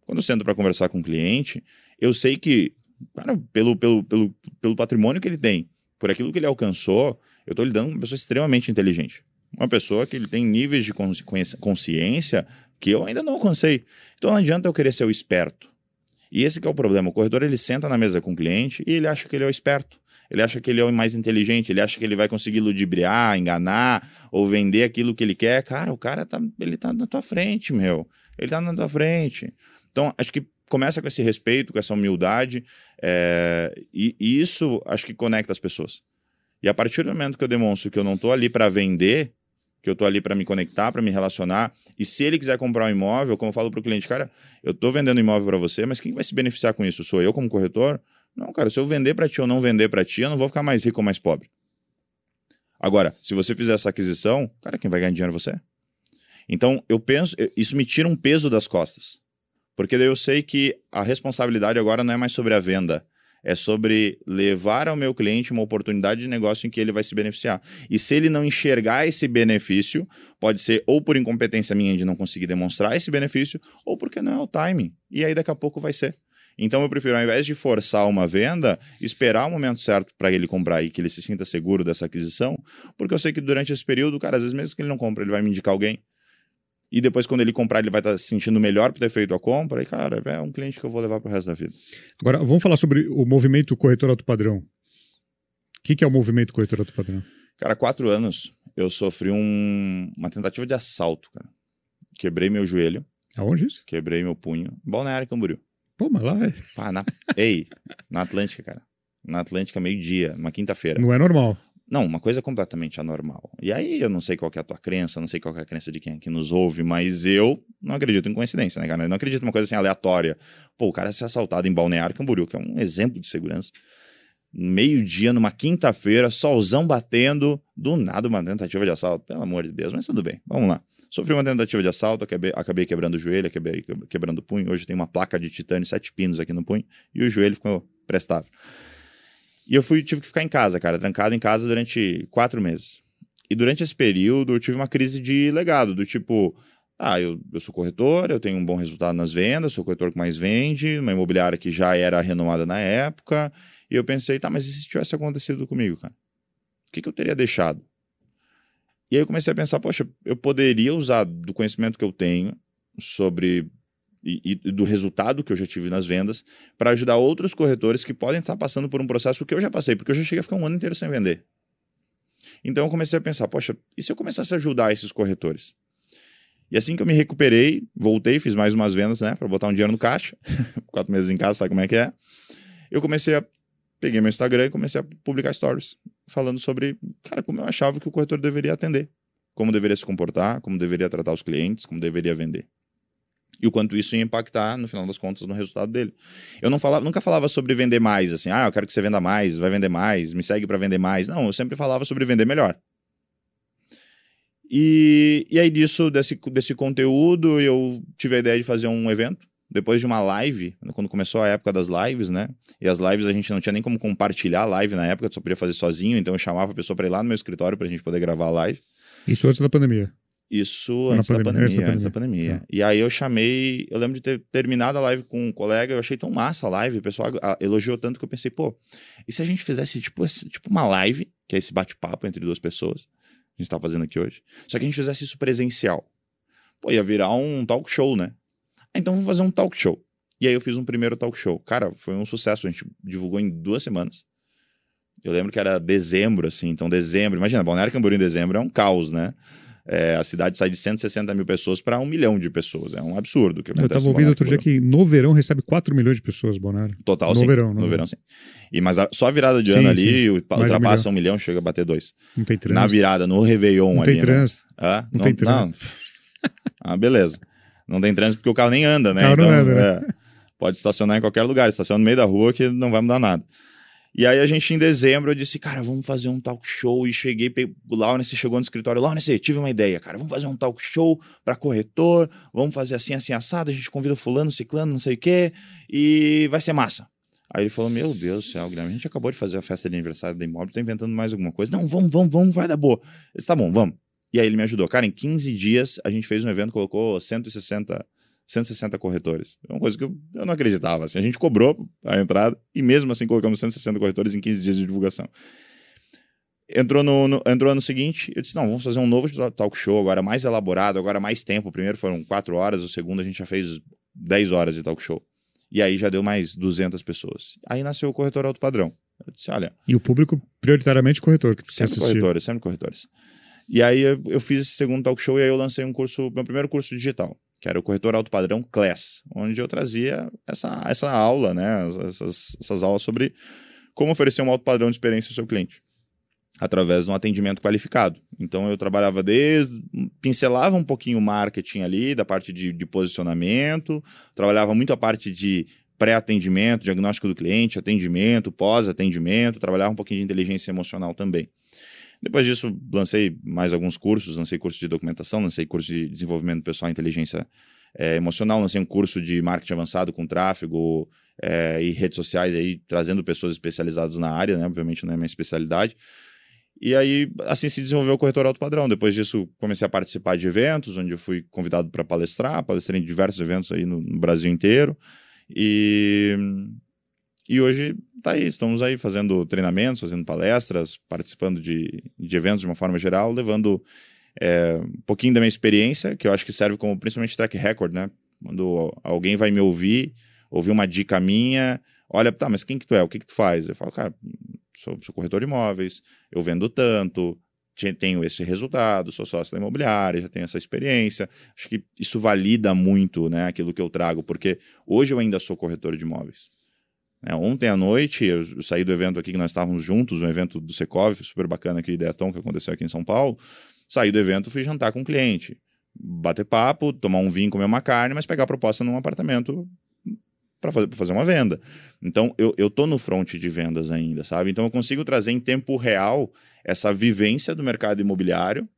Quando eu sento para conversar com um cliente, eu sei que, cara, pelo, pelo, pelo, pelo patrimônio que ele tem, por aquilo que ele alcançou, eu estou lidando com uma pessoa extremamente inteligente. Uma pessoa que ele tem níveis de consciência que eu ainda não alcancei. Então não adianta eu querer ser o esperto. E esse é o problema. O corretor ele senta na mesa com o cliente e ele acha que ele é o esperto. Ele acha que ele é o mais inteligente, ele acha que ele vai conseguir ludibriar, enganar ou vender aquilo que ele quer. Cara, o cara tá, ele tá na tua frente, meu. Ele tá na tua frente. Então, acho que começa com esse respeito, com essa humildade, é, e, e, isso acho que conecta as pessoas. E a partir do momento que eu demonstro que eu não estou ali para vender, que eu estou ali para me conectar, para me relacionar. E se ele quiser comprar um imóvel, como eu falo para o cliente, cara, eu estou vendendo imóvel para você, mas quem vai se beneficiar com isso? Sou eu como corretor? Não, cara, se eu vender para ti ou não vender para ti, eu não vou ficar mais rico ou mais pobre. Agora, se você fizer essa aquisição, cara, quem vai ganhar dinheiro é você. Então, eu penso, isso me tira um peso das costas. Porque daí eu sei que a responsabilidade agora não é mais sobre a venda, é sobre levar ao meu cliente uma oportunidade de negócio em que ele vai se beneficiar. E se ele não enxergar esse benefício, pode ser ou por incompetência minha de não conseguir demonstrar esse benefício, ou porque não é o timing. E aí daqui a pouco vai ser. Então eu prefiro, ao invés de forçar uma venda, esperar o momento certo para ele comprar e que ele se sinta seguro dessa aquisição, porque eu sei que durante esse período, cara, às vezes mesmo que ele não compra, ele vai me indicar alguém e depois, quando ele comprar, ele vai estar tá se sentindo melhor por ter feito a compra. E, cara, é um cliente que eu vou levar para o resto da vida. Agora, vamos falar sobre o movimento corretor alto padrão. O que, que é o movimento corretor alto padrão? Cara, há quatro anos eu sofri um, uma tentativa de assalto, cara. Quebrei meu joelho. Aonde isso? Quebrei meu punho. Balneário Camboriú. Pô, mas lá é. Pá, na... Ei, na Atlântica, cara. Na Atlântica, meio-dia, numa quinta-feira. Não é normal. Não, uma coisa completamente anormal. E aí eu não sei qual é a tua crença, não sei qual é a crença de quem aqui nos ouve, mas eu não acredito em coincidência, né, cara? Eu não acredito em uma coisa assim aleatória. Pô, o cara ser assaltado em Balneário Camboriú, que é um exemplo de segurança. Meio-dia, numa quinta-feira, solzão batendo, do nada uma tentativa de assalto. Pelo amor de Deus, mas tudo bem, vamos lá. Sofri uma tentativa de assalto, acabei, acabei quebrando o joelho, acabei quebrando o punho. Hoje tem uma placa de titânio, sete pinos aqui no punho, e o joelho ficou prestável. E eu fui, tive que ficar em casa, cara, trancado em casa durante quatro meses. E durante esse período eu tive uma crise de legado, do tipo, ah, eu, eu sou corretor, eu tenho um bom resultado nas vendas, sou o corretor que mais vende, uma imobiliária que já era renomada na época. E eu pensei, tá, mas e se tivesse acontecido comigo, cara? O que, que eu teria deixado? E aí eu comecei a pensar, poxa, eu poderia usar do conhecimento que eu tenho sobre e, e, do resultado que eu já tive nas vendas para ajudar outros corretores que podem estar passando por um processo que eu já passei, porque eu já cheguei a ficar um ano inteiro sem vender. Então eu comecei a pensar, poxa, e se eu começasse a ajudar esses corretores? E assim que eu me recuperei, voltei, fiz mais umas vendas, né, para botar um dinheiro no caixa, quatro meses em casa, sabe como é que é? Eu comecei a peguei meu Instagram e comecei a publicar stories falando sobre, cara, como eu achava que o corretor deveria atender, como deveria se comportar, como deveria tratar os clientes, como deveria vender e o quanto isso ia impactar, no final das contas, no resultado dele. Eu não falava, nunca falava sobre vender mais, assim, ah, eu quero que você venda mais, vai vender mais, me segue para vender mais. Não, eu sempre falava sobre vender melhor. E, e aí disso, desse, desse conteúdo, eu tive a ideia de fazer um evento, depois de uma live, quando começou a época das lives, né? E as lives a gente não tinha nem como compartilhar a live na época, só podia fazer sozinho, então eu chamava a pessoa para ir lá no meu escritório para a gente poder gravar a live. Isso antes da pandemia. Isso antes da, pandemia, antes da pandemia. Antes da pandemia. E aí eu chamei, eu lembro de ter terminado a live com um colega, eu achei tão massa a live, o pessoal elogiou tanto que eu pensei, pô, e se a gente fizesse tipo, esse, tipo uma live, que é esse bate-papo entre duas pessoas, a gente tá fazendo aqui hoje, só que a gente fizesse isso presencial. Pô, ia virar um talk show, né? Então vamos fazer um talk show. E aí eu fiz um primeiro talk show. Cara, foi um sucesso, a gente divulgou em duas semanas. Eu lembro que era dezembro, assim, então dezembro, imagina, Balneário Camboriú em dezembro é um caos, né? É, a cidade sai de 160 mil pessoas para um milhão de pessoas. É um absurdo. Que Eu estava ouvindo outro dia que no verão recebe 4 milhões de pessoas, Bonário. Total, no sim. Verão, no, no verão, sim. E, mas a, só a virada de sim, ano ali sim. ultrapassa um milhão. um milhão, chega a bater dois. Não tem trânsito. Na virada, no Réveillon não ali. Tem trânsito. Né? Ah, não, não, tem trânsito. Não. ah, beleza. Não tem trânsito porque o carro nem anda, né? Carro então, não anda, né? é, pode estacionar em qualquer lugar. Estaciona no meio da rua que não vai mudar nada. E aí a gente, em dezembro, eu disse, cara, vamos fazer um talk show. E cheguei, o Laurence chegou no escritório, Laurence, tive uma ideia, cara, vamos fazer um talk show para corretor, vamos fazer assim, assim, assado, a gente convida fulano, ciclano, não sei o quê, e vai ser massa. Aí ele falou, meu Deus do céu, Guilherme, a gente acabou de fazer a festa de aniversário da Imóvel, tá inventando mais alguma coisa. Não, vamos, vamos, vamos, vai dar boa. Eu disse, tá bom, vamos. E aí ele me ajudou. Cara, em 15 dias a gente fez um evento, colocou 160 160 corretores. É uma coisa que eu, eu não acreditava. Assim. A gente cobrou a entrada e mesmo assim colocamos 160 corretores em 15 dias de divulgação. Entrou no, no, entrou ano seguinte, eu disse, não, vamos fazer um novo talk show, agora mais elaborado, agora mais tempo. O primeiro foram 4 horas, o segundo a gente já fez 10 horas de talk show. E aí já deu mais 200 pessoas. Aí nasceu o Corretor Alto Padrão. Eu disse, olha... E o público prioritariamente corretor. Que sempre corretores, sempre corretores. E aí eu, eu, fiz esse segundo talk show e aí eu lancei um curso, meu primeiro curso digital que era o corretor alto padrão Class, onde eu trazia essa, essa aula, né, essas, essas aulas sobre como oferecer um alto padrão de experiência ao seu cliente através de um atendimento qualificado. Então eu trabalhava desde, pincelava um pouquinho o marketing ali, da parte de, de posicionamento, trabalhava muito a parte de pré-atendimento, diagnóstico do cliente, atendimento, pós-atendimento, trabalhava um pouquinho de inteligência emocional também. Depois disso, lancei mais alguns cursos, lancei curso de documentação, lancei curso de desenvolvimento pessoal e inteligência é, emocional, lancei um curso de marketing avançado com tráfego é, e redes sociais, aí, trazendo pessoas especializadas na área, né? obviamente não é minha especialidade. E aí, assim se desenvolveu o corretor alto padrão. Depois disso, comecei a participar de eventos, onde eu fui convidado para palestrar, palestrei em diversos eventos aí no, no Brasil inteiro. E e hoje tá aí, estamos aí fazendo treinamentos, fazendo palestras, participando de, de eventos de uma forma geral, levando é, um pouquinho da minha experiência, que eu acho que serve como principalmente track record, né? Quando alguém vai me ouvir, ouvir uma dica minha, olha, tá, mas quem que tu é? O que que tu faz? Eu falo, cara, sou, sou corretor de imóveis, eu vendo tanto, tenho esse resultado, sou sócio da imobiliária, já tenho essa experiência. Acho que isso valida muito né, aquilo que eu trago, porque hoje eu ainda sou corretor de imóveis. É, ontem à noite, eu, saí do evento aqui que nós estávamos juntos, um evento do Secov, super bacana aqui, Ideaton, que aconteceu aqui em São Paulo. Saí do evento, fui jantar com um cliente. Bater papo, tomar um vinho, comer uma carne, mas pegar a proposta num apartamento para fazer, fazer uma venda. Então, eu, eu tô no front de vendas ainda, sabe? Então, eu consigo trazer em tempo real essa vivência do mercado imobiliário,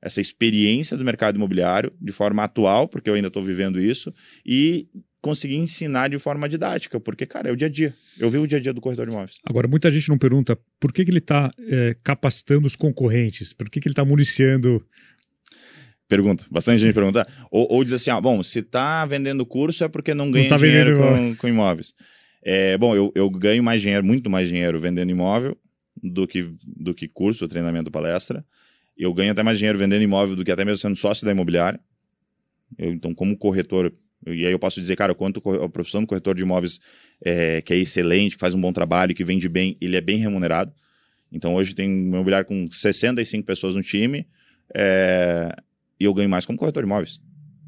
essa experiência do mercado imobiliário de forma atual, porque eu ainda estou vivendo isso, e conseguir ensinar de forma didática, porque, cara, é o dia a dia. Eu vi o dia a dia do corretor de imóveis. Agora, muita gente não pergunta por que, que ele está é, capacitando os concorrentes, por que, que ele está municiando. Pergunta, bastante gente pergunta. Ou, ou diz assim: ah, bom, se está vendendo curso é porque não ganha não tá dinheiro com, com, imóveis. É, bom, eu, eu ganho mais dinheiro, muito mais dinheiro vendendo imóvel do que, do que curso, treinamento, palestra. Eu ganho até mais dinheiro vendendo imóvel do que até mesmo sendo sócio da imobiliária. Eu, então, como corretor, e aí eu posso dizer, cara, quanto a profissão do corretor de imóveis é, que é excelente, que faz um bom trabalho, que vende bem, ele é bem remunerado. Então hoje tem um imobiliário com 65 pessoas no time é, e eu ganho mais como corretor de imóveis.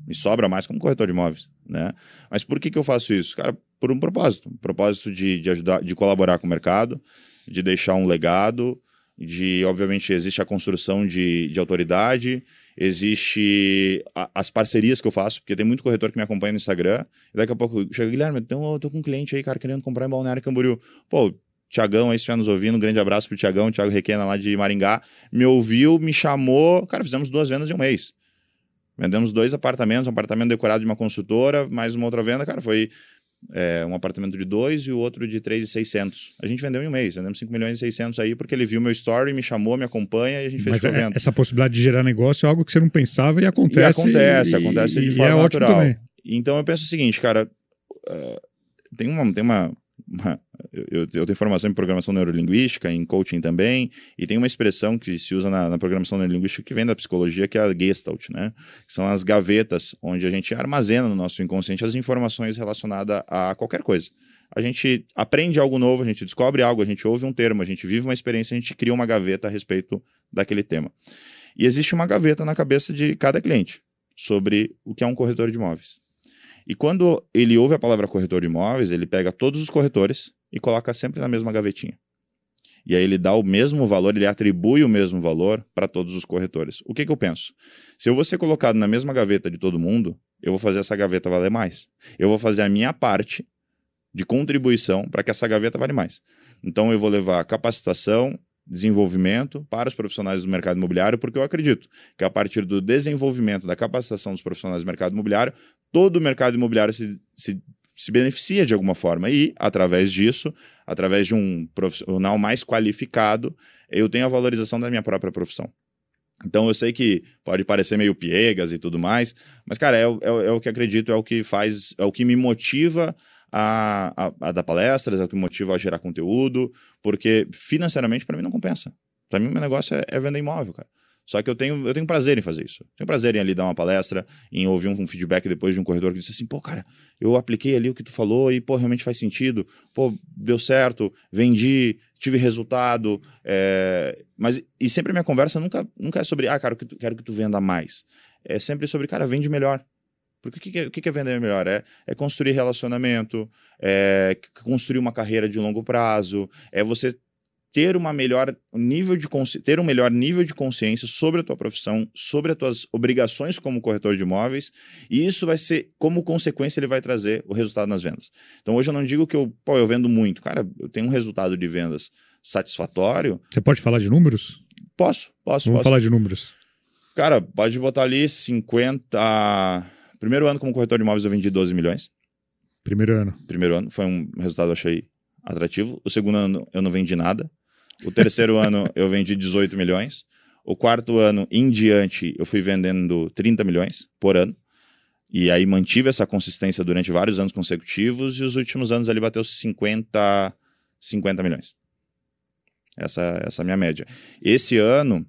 Me sobra mais como corretor de imóveis, né? Mas por que, que eu faço isso? Cara, por um propósito. Um propósito de, de ajudar, de colaborar com o mercado, de deixar um legado, de, obviamente, existe a construção de, de autoridade, existe a, as parcerias que eu faço, porque tem muito corretor que me acompanha no Instagram, e daqui a pouco chega, Guilherme, então eu tô com um cliente aí, cara, querendo comprar em Balneário Camboriú. Pô, Tiagão aí, estiver nos ouvindo, um grande abraço pro Tiagão, Tiago Requena lá de Maringá, me ouviu, me chamou, cara, fizemos duas vendas em um mês. Vendemos dois apartamentos, um apartamento decorado de uma construtora, mais uma outra venda, cara, foi é, um apartamento de 2 e o outro de 3,600. A gente vendeu em um mês, vendemos 5 milhões e 600 aí, porque ele viu meu story, me chamou, me acompanha e a gente fez Mas é, essa possibilidade de gerar negócio é algo que você não pensava e acontece. E acontece, e, acontece de forma é natural. Então eu penso o seguinte, cara, uh, tem uma, tem uma, uma eu, eu, tenho formação em programação neurolinguística, em coaching também, e tem uma expressão que se usa na, na, programação neurolinguística que vem da psicologia, que é a Gestalt, né? São as gavetas onde a gente armazena no nosso inconsciente as informações relacionadas a qualquer coisa. A gente aprende algo novo, a gente descobre algo, a gente ouve um termo, a gente vive uma experiência, a gente cria uma gaveta a respeito daquele tema. E existe uma gaveta na cabeça de cada cliente sobre o que é um corretor de imóveis. E quando ele ouve a palavra corretor de imóveis, ele pega todos os corretores e coloca sempre na mesma gavetinha. E aí ele dá o mesmo valor, ele atribui o mesmo valor para todos os corretores. O que, que eu penso? Se eu vou ser colocado na mesma gaveta de todo mundo, eu vou fazer essa gaveta valer mais. Eu vou fazer a minha parte de contribuição para que essa gaveta vale mais. Então eu vou levar capacitação, desenvolvimento para os profissionais do mercado imobiliário, porque eu acredito que a partir do desenvolvimento, da capacitação dos profissionais do mercado imobiliário, todo o mercado imobiliário se, se, se beneficia de alguma forma. E, através disso, através de um profissional mais qualificado, eu tenho a valorização da minha própria profissão. Então eu sei que pode parecer meio piegas e tudo mais, mas, cara, é, é, é o que acredito, é o que faz, é o que me motiva a, a, a dar palestras, é o que me motiva a gerar conteúdo, porque financeiramente para mim não compensa. Para mim, meu negócio é, é vender imóvel, cara. Só que eu tenho, eu tenho prazer em fazer isso. Tenho prazer em ali dar uma palestra, em ouvir um, um, feedback depois de um corredor que disse assim, pô, cara, eu apliquei ali o que tu falou e, pô, realmente faz sentido. Pô, deu certo, vendi, tive resultado. É... Mas, e sempre a minha conversa nunca, nunca é sobre, ah, cara, quero que tu venda mais. É sempre sobre, cara, vende melhor. Porque o que, é, o que é vender melhor? É, é construir relacionamento, é construir uma carreira de longo prazo, é você ter uma melhor nível de ter um melhor nível de consciência sobre a tua profissão, sobre as tuas obrigações como corretor de imóveis, e isso vai ser como consequência ele vai trazer o resultado nas vendas. Então hoje eu não digo que eu, pô, eu vendo muito, cara, eu tenho um resultado de vendas satisfatório. Você pode falar de números? Posso, posso. Vamos posso. falar de números. Cara, pode botar ali 50. Primeiro ano como corretor de imóveis eu vendi 12 milhões. Primeiro ano. Primeiro ano, foi um resultado eu achei atrativo. O segundo ano eu não vendi nada. O terceiro ano eu vendi 18 milhões. O quarto ano em diante eu fui vendendo 30 milhões por ano. E aí mantive essa consistência durante vários anos consecutivos e os últimos anos ali bateu 50, 50 milhões. Essa, essa é a minha média. Esse ano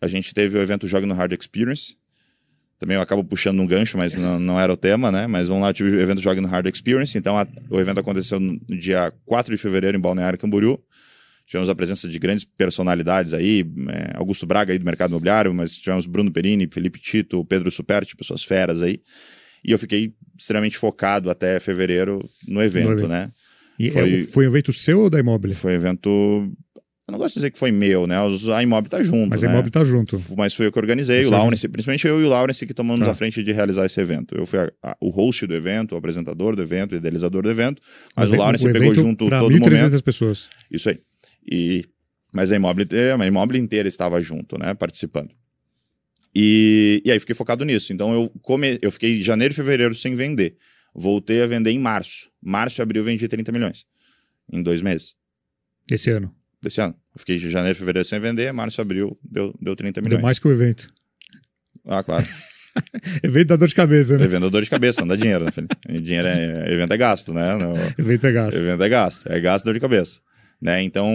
a gente teve o evento Jogue no Hard Experience. Também eu acabo puxando um gancho, mas não, não era o tema, né? Mas vamos lá, tive o evento Jogue no Hard Experience. Então a, o evento aconteceu no dia 4 de fevereiro em Balneário Camboriú. Tivemos a presença de grandes personalidades aí, é, Augusto Braga aí do mercado imobiliário, mas tivemos Bruno Perini, Felipe Tito, Pedro Superti, pessoas feras aí. E eu fiquei extremamente focado até fevereiro no evento, no evento. né? E foi, é, foi um evento seu ou da Imóvel? Foi um evento eu não gosto de dizer que foi meu, né? A Imob tá junto. Mas né? a Imob tá junto. Mas foi eu que organizei, Você o Lawrence, principalmente eu e o Lawrence que tomamos tá. a frente de realizar esse evento. Eu fui a, a, o host do evento, o apresentador do evento, o idealizador do evento, mas o, o Lawrence o pegou junto todo 1, momento. pessoas. Isso aí. E, mas a Imóvel, a Imóvel inteira estava junto, né? Participando. E, e aí fiquei focado nisso. Então eu, come, eu fiquei janeiro e fevereiro sem vender. Voltei a vender em março. Março e abril vendi 30 milhões. Em dois meses. Esse ano? Desse ano. Eu fiquei de janeiro e fevereiro sem vender, março e abril deu, deu 30 milhões. Deu mais que o evento. Ah, claro. evento dá dor de cabeça, né? Evento dá dor de cabeça, não dá dinheiro, né, Felipe? Dinheiro é, evento é gasto, né? No, evento é gasto. Evento é gasto. É gasto dor de cabeça. Né? Então,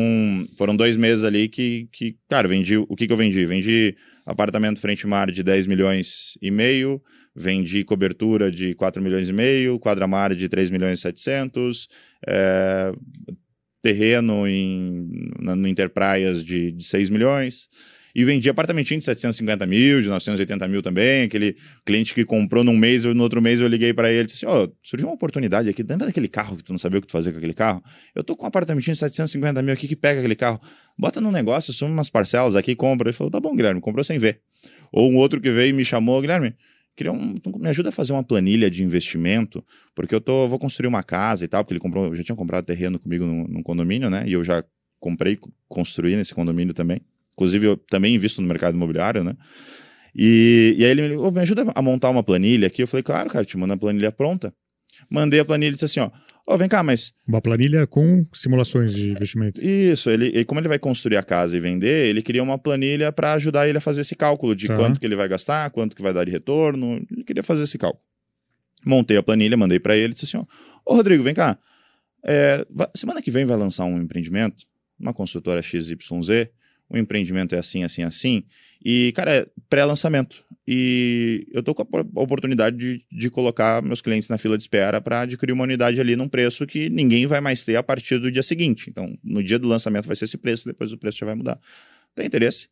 foram dois meses ali que, que cara, vendi. O que, que eu vendi? Vendi apartamento frente mar de 10 milhões e meio, vendi cobertura de 4 milhões e meio, quadramar de 3 milhões e 700, é, terreno em, no Interpraias de, de 6 milhões. E vendi apartamentinho de 750 mil, de 980 mil também. Aquele cliente que comprou num mês, no outro mês eu liguei para ele e disse assim: Ó, oh, surgiu uma oportunidade aqui. Lembra daquele carro que tu não sabia o que tu fazia com aquele carro? Eu tô com um apartamentinho de 750 mil aqui que pega aquele carro. Bota num negócio, assume umas parcelas aqui, compra. Ele falou: tá bom, Guilherme, comprou sem ver. Ou um outro que veio e me chamou: Guilherme, queria um, me ajuda a fazer uma planilha de investimento, porque eu tô, vou construir uma casa e tal, porque ele comprou, eu já tinha comprado terreno comigo num condomínio, né? E eu já comprei, construí nesse condomínio também. Inclusive, eu também invisto no mercado imobiliário, né? E, e aí ele me, oh, me ajuda a montar uma planilha aqui. Eu falei, claro, cara, te manda a planilha pronta. Mandei a planilha e disse assim, ó, Ó, oh, vem cá, mas. Uma planilha com simulações de investimento. Isso, ele, e como ele vai construir a casa e vender, ele queria uma planilha para ajudar ele a fazer esse cálculo de tá. quanto que ele vai gastar, quanto que vai dar de retorno. Ele queria fazer esse cálculo. Montei a planilha, mandei para ele e disse assim: ó, Ô Rodrigo, vem cá. É, semana que vem vai lançar um empreendimento, uma consultora XYZ o empreendimento é assim, assim, assim. E, cara, é pré-lançamento. E eu tô com a oportunidade de, de colocar meus clientes na fila de espera para adquirir uma unidade ali num preço que ninguém vai mais ter a partir do dia seguinte. Então, no dia do lançamento vai ser esse preço, depois o preço já vai mudar. Tem interesse?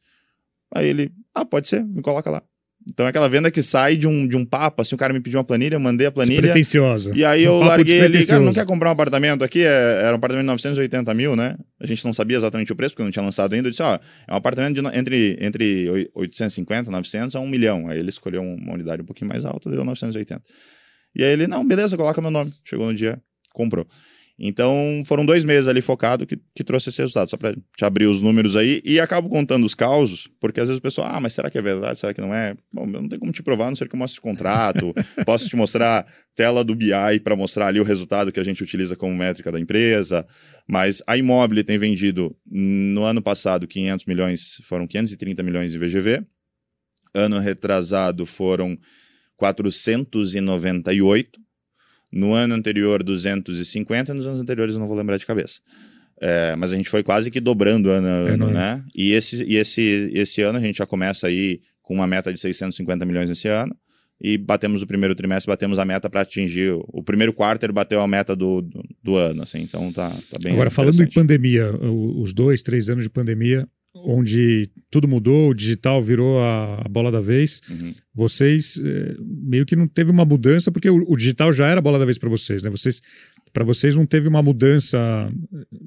Aí ele, ah, pode ser, me coloca lá. Então é aquela venda que sai de um, de um papo, assim, o cara me pediu uma planilha, eu mandei a planilha. Despretensiosa. E aí eu um larguei ali, cara, não quer comprar um apartamento aqui? É, era um apartamento de 980 mil, né? A gente não sabia exatamente o preço, porque não tinha lançado ainda. Eu disse, ó, é um apartamento de, entre, entre 850, 900 a 1 milhão. Aí ele escolheu uma unidade um pouquinho mais alta, deu 980. E aí ele, não, beleza, coloca meu nome. Chegou no dia, comprou. Então, foram dois meses ali focado que, que trouxe esse resultado, só para te abrir os números aí. E acabo contando os causos, porque às vezes o pessoal, ah, mas será que é verdade? Será que não é? Bom, eu não tenho como te provar, a não ser que eu mostre o contrato, posso te mostrar tela do BI para mostrar ali o resultado que a gente utiliza como métrica da empresa. Mas a Imóvel tem vendido no ano passado 500 milhões, foram 530 milhões de VGV. Ano retrasado foram 498 no ano anterior, 250, nos anos anteriores eu não vou lembrar de cabeça. É, mas a gente foi quase que dobrando ano a ano, é né? E, esse, e esse, esse ano a gente já começa aí com uma meta de 650 milhões esse ano. E batemos o primeiro trimestre, batemos a meta para atingir. O primeiro quarto bateu a meta do, do, do, ano, assim, então tá, tá bem. Agora, falando em pandemia, os dois, três anos de pandemia, onde tudo mudou, o digital virou a, a bola da vez. Uhum. Vocês é, meio que não teve uma mudança, porque o, o digital já era a bola da vez para vocês, né? Vocês, para vocês não teve uma mudança,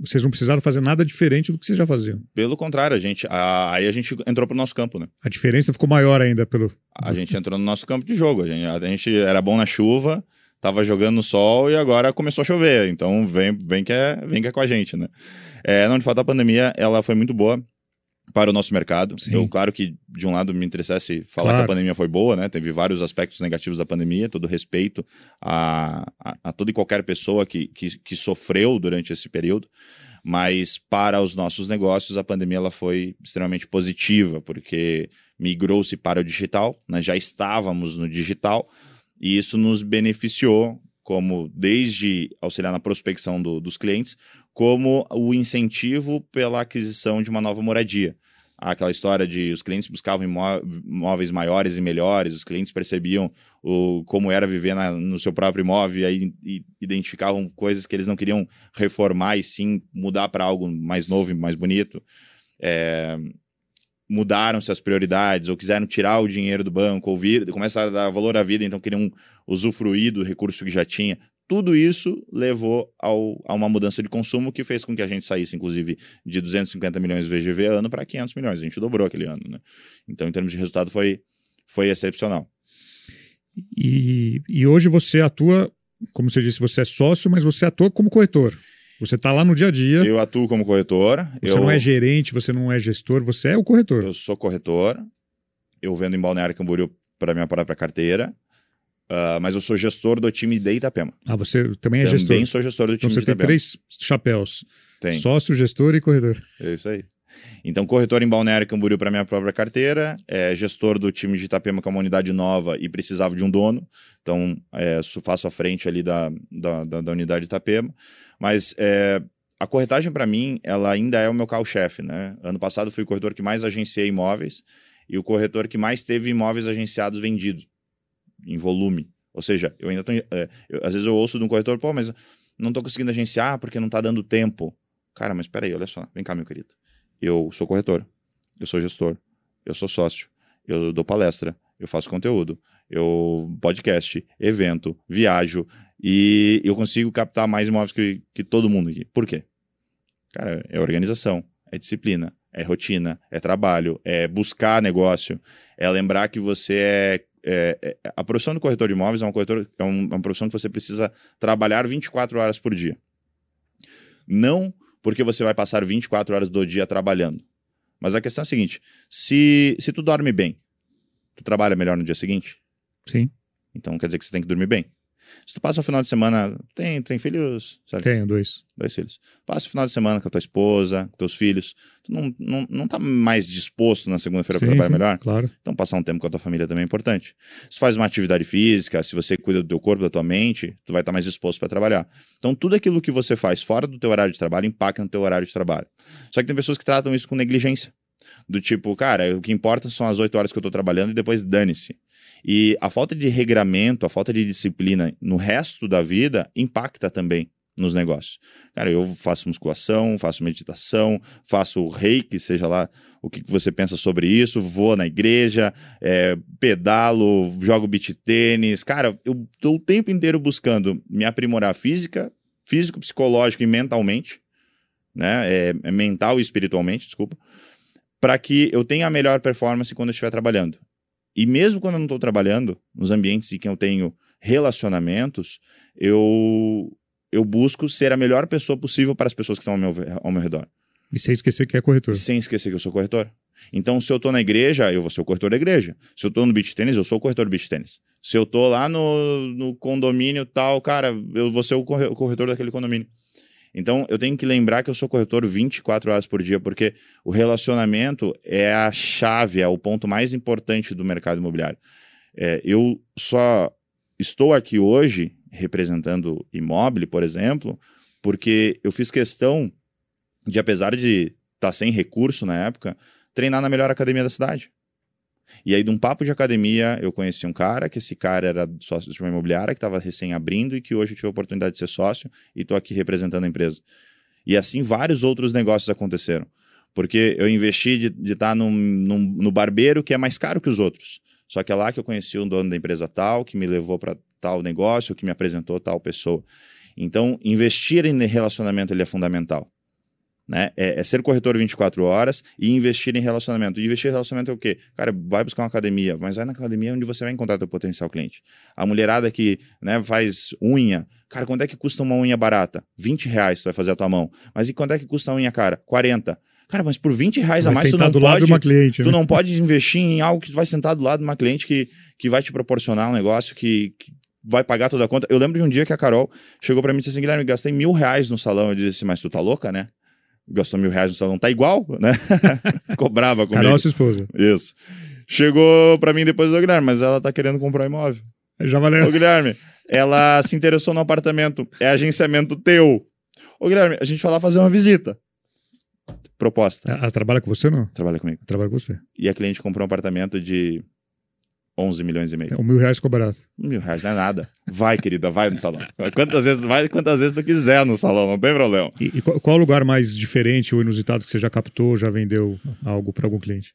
vocês não precisaram fazer nada diferente do que vocês já faziam. Pelo contrário, a gente, a, aí a gente entrou para o nosso campo, né? A diferença ficou maior ainda pelo. A gente entrou no nosso campo de jogo. A gente, a gente era bom na chuva, tava jogando no sol e agora começou a chover. Então vem, vem que é, vem que é com a gente, né? É, não, de fato, a pandemia ela foi muito boa para o nosso mercado. Sim. Eu, claro que, de um lado, me interessasse falar claro. que a pandemia foi boa, né? Teve vários aspectos negativos da pandemia, todo respeito a, a, a toda e qualquer pessoa que, que, que, sofreu durante esse período. Mas para os nossos negócios, a pandemia ela foi extremamente positiva, porque migrou-se para o digital, nós já estávamos no digital, e isso nos beneficiou como desde auxiliar na prospecção do, dos clientes, como o incentivo pela aquisição de uma nova moradia. Aquela história de os clientes buscavam imóveis maiores e melhores, os clientes percebiam o, como era viver na, no seu próprio imóvel e, aí, e identificavam coisas que eles não queriam reformar e sim mudar para algo mais novo e mais bonito. É, mudaram-se as prioridades ou quiseram tirar o dinheiro do banco ou vir, começaram a dar valor à vida, então queriam usufruir do recurso que já tinha. Tudo isso levou ao, a uma mudança de consumo que fez com que a gente saísse, inclusive, de 250 milhões de VGV ano para 500 milhões. A gente dobrou aquele ano, né? Então, em termos de resultado, foi, foi excepcional. E, e hoje você atua, como você disse, você é sócio, mas você atua como corretor. Você está lá no dia a dia. Eu atuo como corretor. Você eu... não é gerente, você não é gestor, você é o corretor. Eu sou corretor. Eu vendo em Balneário Camboriú para minha própria carteira. Uh, mas eu sou gestor do time de Itapema. Ah, você também é gestor? Também sou gestor do então time então, de Itapema. Você tem três chapéus. Tem. Sócio, gestor e corredor. É isso aí. Então, corretor em Balneário Camboriú para minha própria carteira, é, gestor do time de Itapema, que é uma unidade nova e precisava de um dono. Então, é, faço a frente ali da, da, da, da unidade de Itapema. Mas é, a corretagem, para mim, ela ainda é o meu carro-chefe. Né? Ano passado fui o corretor que mais agenciei imóveis e o corretor que mais teve imóveis agenciados vendidos em volume. Ou seja, eu ainda tô. É, eu, às vezes eu ouço de um corretor, pô, mas não estou conseguindo agenciar porque não está dando tempo. Cara, mas peraí, olha só, vem cá, meu querido. Eu sou corretor, eu sou gestor, eu sou sócio, eu dou palestra, eu faço conteúdo, eu podcast, evento, viajo e eu consigo captar mais imóveis que, que todo mundo aqui. Por quê? Cara, é organização, é disciplina, é rotina, é trabalho, é buscar negócio, é lembrar que você é é, é, a profissão do corretor de imóveis é uma, corretor, é uma profissão que você precisa trabalhar 24 horas por dia. Não porque você vai passar 24 horas do dia trabalhando. Mas a questão é a seguinte: se, se tu dorme bem, tu trabalha melhor no dia seguinte? Sim. Então quer dizer que você tem que dormir bem. Se tu passa o final de semana. Tem, tem filhos? Certo? Tenho, dois. Dois filhos. Passa o final de semana com a tua esposa, com teus filhos. Tu não, não, não tá mais disposto na segunda-feira para trabalhar melhor? Claro. Então passar um tempo com a tua família também é importante. Se tu faz uma atividade física, se você cuida do teu corpo, da tua mente, tu vai estar tá mais disposto para trabalhar. Então tudo aquilo que você faz fora do teu horário de trabalho impacta no teu horário de trabalho. Só que tem pessoas que tratam isso com negligência. Do tipo, cara, o que importa são as oito horas que eu tô trabalhando e depois dane-se. E a falta de regramento, a falta de disciplina no resto da vida impacta também nos negócios. Cara, eu faço musculação, faço meditação, faço reiki, seja lá o que você pensa sobre isso, vou na igreja, é, pedalo, jogo beat tênis. Cara, eu estou o tempo inteiro buscando me aprimorar física, físico, psicológico e mentalmente, né? É, é mental e espiritualmente, desculpa, para que eu tenha a melhor performance quando eu estiver trabalhando. E mesmo quando eu não estou trabalhando, nos ambientes em que eu tenho relacionamentos, eu, eu busco ser a melhor pessoa possível para as pessoas que estão ao meu, ao meu redor. E sem esquecer que é corretor. Sem esquecer que eu sou corretor. Então, se eu tô na igreja, eu vou ser o corretor da igreja. Se eu tô no beach tênis, eu sou o corretor do beach tênis. Se eu tô lá no, no condomínio tal, cara, eu vou ser o corretor daquele condomínio. Então, eu tenho que lembrar que eu sou corretor 24 horas por dia, porque o relacionamento é a chave, é o ponto mais importante do mercado imobiliário. É, eu só estou aqui hoje representando imóvel, por exemplo, porque eu fiz questão de, apesar de estar tá sem recurso na época, treinar na melhor academia da cidade. E aí, de um papo de academia, eu conheci um cara, que esse cara era sócio de uma imobiliária, que estava recém abrindo e que hoje eu tive a oportunidade de ser sócio e estou aqui representando a empresa. E assim, vários outros negócios aconteceram. Porque eu investi de estar tá no barbeiro que é mais caro que os outros. Só que é lá que eu conheci o dono da empresa tal, que me levou para tal negócio, que me apresentou tal pessoa. Então, investir em relacionamento ele é fundamental. Né? É, é, ser corretor 24 horas e investir em relacionamento. E investir em relacionamento é o quê? Cara, vai buscar uma academia, mas vai na academia onde você vai encontrar teu potencial cliente. A mulherada que né, faz unha, cara, quanto é que custa uma unha barata? 20 reais tu vai fazer a tua mão. Mas e quanto é que custa a unha cara? 40. Cara, mas por 20 reais a mais tu não do pode. Lado de uma cliente, tu né? não pode investir em algo que tu vai sentar do lado de uma cliente que, que vai te proporcionar um negócio que, que vai pagar toda a conta. Eu lembro de um dia que a Carol chegou para mim e disse assim: Guilherme, gastei mil reais no salão. Eu disse assim, mas tu tá louca, né? Gastou mil reais no salão, tá igual, né? Cobrava comigo. Carol, sua esposa. Isso. Chegou para mim depois do Guilherme, mas ela tá querendo comprar um imóvel. Já valeu. Ô, Guilherme, ela se interessou no apartamento, é agenciamento teu. Ô, Guilherme, a gente vai lá fazer uma visita. Proposta. Ela trabalha com você ou não? Trabalha comigo. Trabalha com você. E a cliente comprou um apartamento de 11 milhões e meio. É, um mil reais ficou barato. Mil reais não é nada. Vai, querida, vai no salão. Quantas vezes, vai quantas vezes tu quiser no salão, não tem problema. E, e qual, qual o lugar mais diferente ou inusitado que você já captou, já vendeu algo para algum cliente?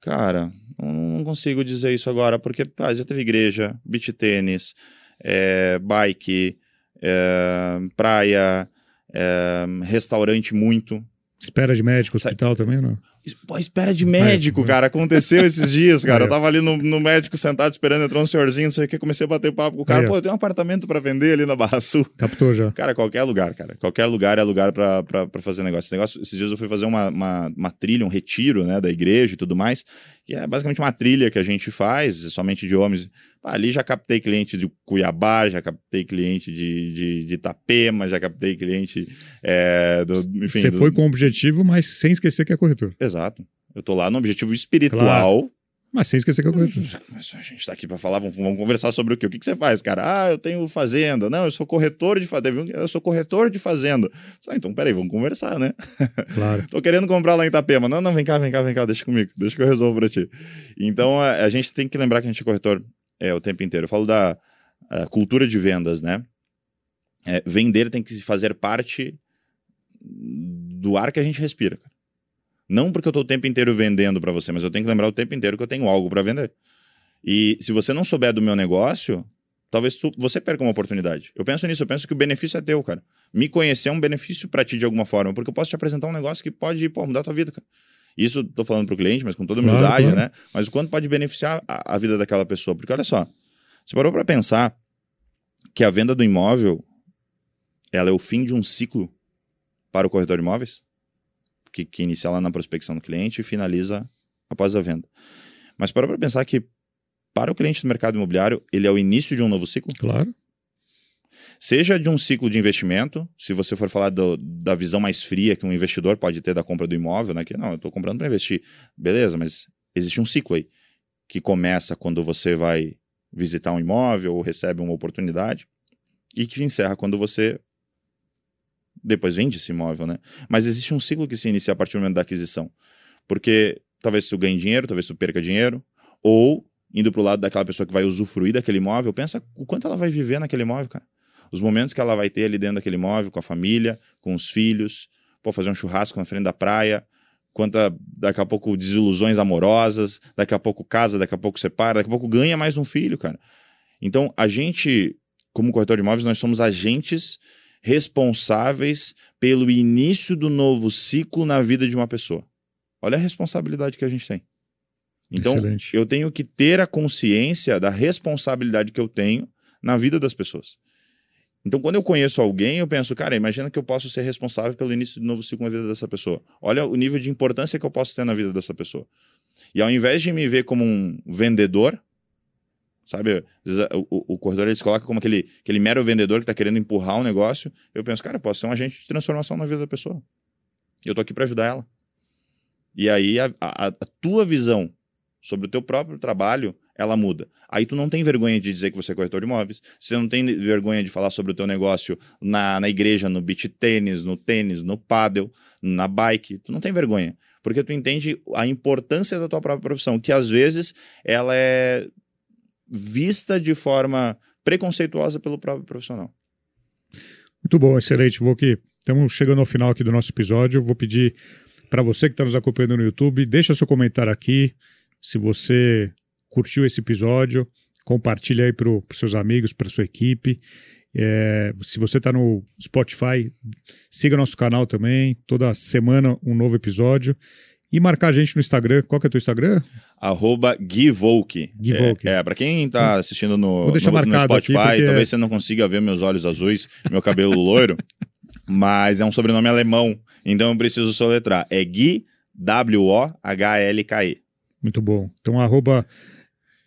Cara, não consigo dizer isso agora, porque ah, já teve igreja, beach tênis, é, bike, é, praia, é, restaurante muito. Espera de médico, hospital também ou não? Pô, espera de médico, cara. Aconteceu esses dias, cara. Eu tava ali no, no, médico sentado esperando entrar um senhorzinho, não sei o que. Comecei a bater papo com o cara. Pô, eu tenho um apartamento para vender ali na Barra Sul. Captou já. Cara, qualquer lugar, cara. Qualquer lugar é lugar para fazer negócio. Esse negócio. Esses dias eu fui fazer uma, uma, uma, trilha, um retiro, né, da igreja e tudo mais. E é basicamente uma trilha que a gente faz, somente de homens. Ali já captei cliente de Cuiabá, já captei cliente de, de, de Itapema, já captei cliente é, do. Enfim. Você do... foi com o objetivo, mas sem esquecer que é corretor. Exato. Eu tô lá no objetivo espiritual. Claro. Mas sem esquecer que corretor. Mas a gente tá aqui para falar, vamos, vamos, conversar sobre o quê? O que, que você faz, cara? Ah, eu tenho fazenda. Não, eu sou corretor de fazenda. Eu sou corretor de fazenda. Ah, então, peraí, vamos conversar, né? Claro. Tô querendo comprar lá em Itapema. Não, não, vem cá, vem cá, vem cá, deixa comigo. Deixa que eu resolvo pra ti. Então, a, a gente tem que lembrar que a gente é corretor é, o tempo inteiro. Eu falo da cultura de vendas, né? É, vender tem que fazer parte do ar que a gente respira. Cara. Não porque eu estou o tempo inteiro vendendo para você, mas eu tenho que lembrar o tempo inteiro que eu tenho algo para vender. E se você não souber do meu negócio, talvez tu, você perca uma oportunidade. Eu penso nisso, eu penso que o benefício é teu, cara. Me conhecer é um benefício para ti de alguma forma, porque eu posso te apresentar um negócio que pode pô, mudar a tua vida, cara. Isso estou falando para o cliente, mas com toda humildade, claro, claro. né? Mas o quanto pode beneficiar a, a vida daquela pessoa. Porque olha só, você parou para pensar que a venda do imóvel ela é o fim de um ciclo para o corretor de imóveis? Que, que inicia lá na prospecção do cliente e finaliza após a venda. Mas para pensar que para o cliente do mercado imobiliário, ele é o início de um novo ciclo? Claro. Seja de um ciclo de investimento, se você for falar do, da visão mais fria que um investidor pode ter da compra do imóvel, né? Que não, eu estou comprando para investir. Beleza, mas existe um ciclo aí que começa quando você vai visitar um imóvel ou recebe uma oportunidade e que encerra quando você depois vende esse imóvel, né? Mas existe um ciclo que se inicia a partir do momento da aquisição. Porque talvez tu ganhe dinheiro, talvez tu perca dinheiro, ou indo para o lado daquela pessoa que vai usufruir daquele imóvel, pensa o quanto ela vai viver naquele imóvel, cara os momentos que ela vai ter ali dentro daquele imóvel, com a família, com os filhos, pô, fazer um churrasco na frente da praia, quanta daqui a pouco desilusões amorosas, daqui a pouco casa, daqui a pouco separa, daqui a pouco ganha mais um filho, cara. Então, a gente, como corretor de imóveis, nós somos agentes responsáveis pelo início do novo ciclo na vida de uma pessoa. Olha a responsabilidade que a gente tem. Então, Excelente. eu tenho que ter a consciência da responsabilidade que eu tenho na vida das pessoas. Então, quando eu conheço alguém, eu penso, cara, imagina que eu posso ser responsável pelo início do novo ciclo na vida dessa pessoa. Olha o nível de importância que eu posso ter na vida dessa pessoa. E ao invés de me ver como um vendedor, sabe? O, o, corredor ele se coloca como aquele, aquele mero vendedor que está querendo empurrar um negócio. Eu penso, cara, eu posso ser um agente de transformação na vida da pessoa. Eu tô aqui para ajudar ela. E aí a, a, a tua visão sobre o teu próprio trabalho ela muda. Aí tu não tem vergonha de dizer que você é corretor de imóveis, você não tem vergonha de falar sobre o teu negócio na, na igreja, no beach tênis, no tênis, no paddle, na bike, tu não tem vergonha, porque tu entende a importância da tua própria profissão, que às vezes ela é vista de forma preconceituosa pelo próprio profissional. Muito bom, excelente. Vou aqui, estamos chegando ao final aqui do nosso episódio, vou pedir para você que está nos acompanhando no YouTube, deixa seu comentário aqui, se você curtiu esse episódio, compartilha aí para os seus amigos, para sua equipe. É, se você está no Spotify, siga nosso canal também. Toda semana um novo episódio. E marcar a gente no Instagram. Qual que é o teu Instagram? Arroba Gui Volk. Gui Volk. É, é para quem está assistindo no, no, no, Spotify, porque... talvez você não consiga ver meus olhos azuis, meu cabelo loiro, mas é um sobrenome alemão, então eu preciso soletrar. É Gui W-O-H-L-K-E. Muito bom. Então, arroba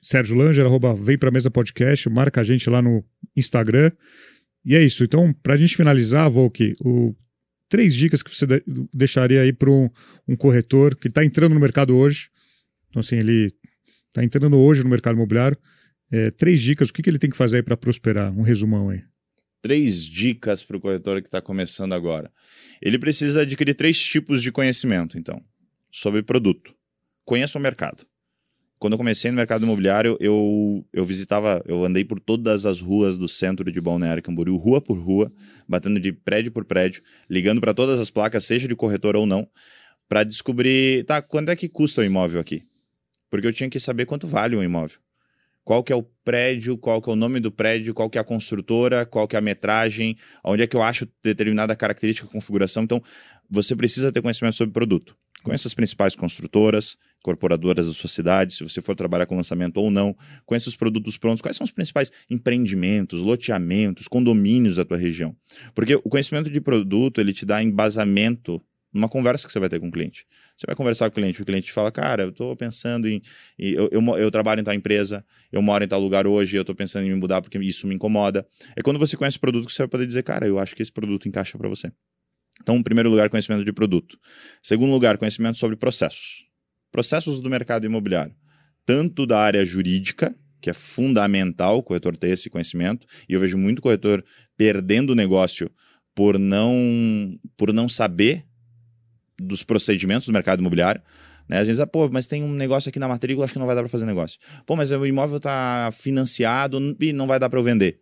Sérgio Langer, arroba Vem Pra Mesa Podcast, marca a gente lá no Instagram. E é isso. Então, para a gente finalizar, Volk, o, três dicas que você de, deixaria aí para um, um, corretor que está entrando no mercado hoje. Então, assim, ele está entrando hoje no mercado imobiliário. É, três dicas, o que, que ele tem que fazer aí para prosperar? Um resumão aí. Três dicas para o corretor que está começando agora. Ele precisa adquirir três tipos de conhecimento, então, sobre produto. Conheça o mercado quando eu comecei no mercado imobiliário, eu, eu visitava, eu andei por todas as ruas do centro de Balneário Camboriú, rua por rua, batendo de prédio por prédio, ligando para todas as placas, seja de corretor ou não, para descobrir, tá, quanto é que custa o imóvel aqui? Porque eu tinha que saber quanto vale um imóvel. Qual que é o prédio, qual que é o nome do prédio, qual que é a construtora, qual que é a metragem, onde é que eu acho determinada característica, configuração. Então, você precisa ter conhecimento sobre produto. Conheça as principais construtoras, incorporadoras da sua cidade, se você for trabalhar com lançamento ou não. Conheça os produtos prontos. Quais são os principais empreendimentos, loteamentos, condomínios da tua região? Porque o conhecimento de produto, ele te dá embasamento numa conversa que você vai ter com o cliente. Você vai conversar com o cliente, o cliente te fala, cara, eu estou pensando em. Eu, eu, eu, trabalho em tal empresa, eu moro em tal lugar hoje, eu estou pensando em me mudar porque isso me incomoda. É quando você conhece o produto que você vai poder dizer, cara, eu acho que esse produto encaixa para você. Então, em primeiro lugar, conhecimento de produto. Segundo lugar, conhecimento sobre processos. Processos do mercado imobiliário. Tanto da área jurídica, que é fundamental o corretor ter esse conhecimento, e eu vejo muito corretor perdendo o negócio por não, por não saber dos procedimentos do mercado imobiliário. Né? Às vezes, ah, pô, mas tem um negócio aqui na matrícula, acho que não vai dar para fazer negócio. Pô, mas o imóvel está financiado e não vai dar para eu vender,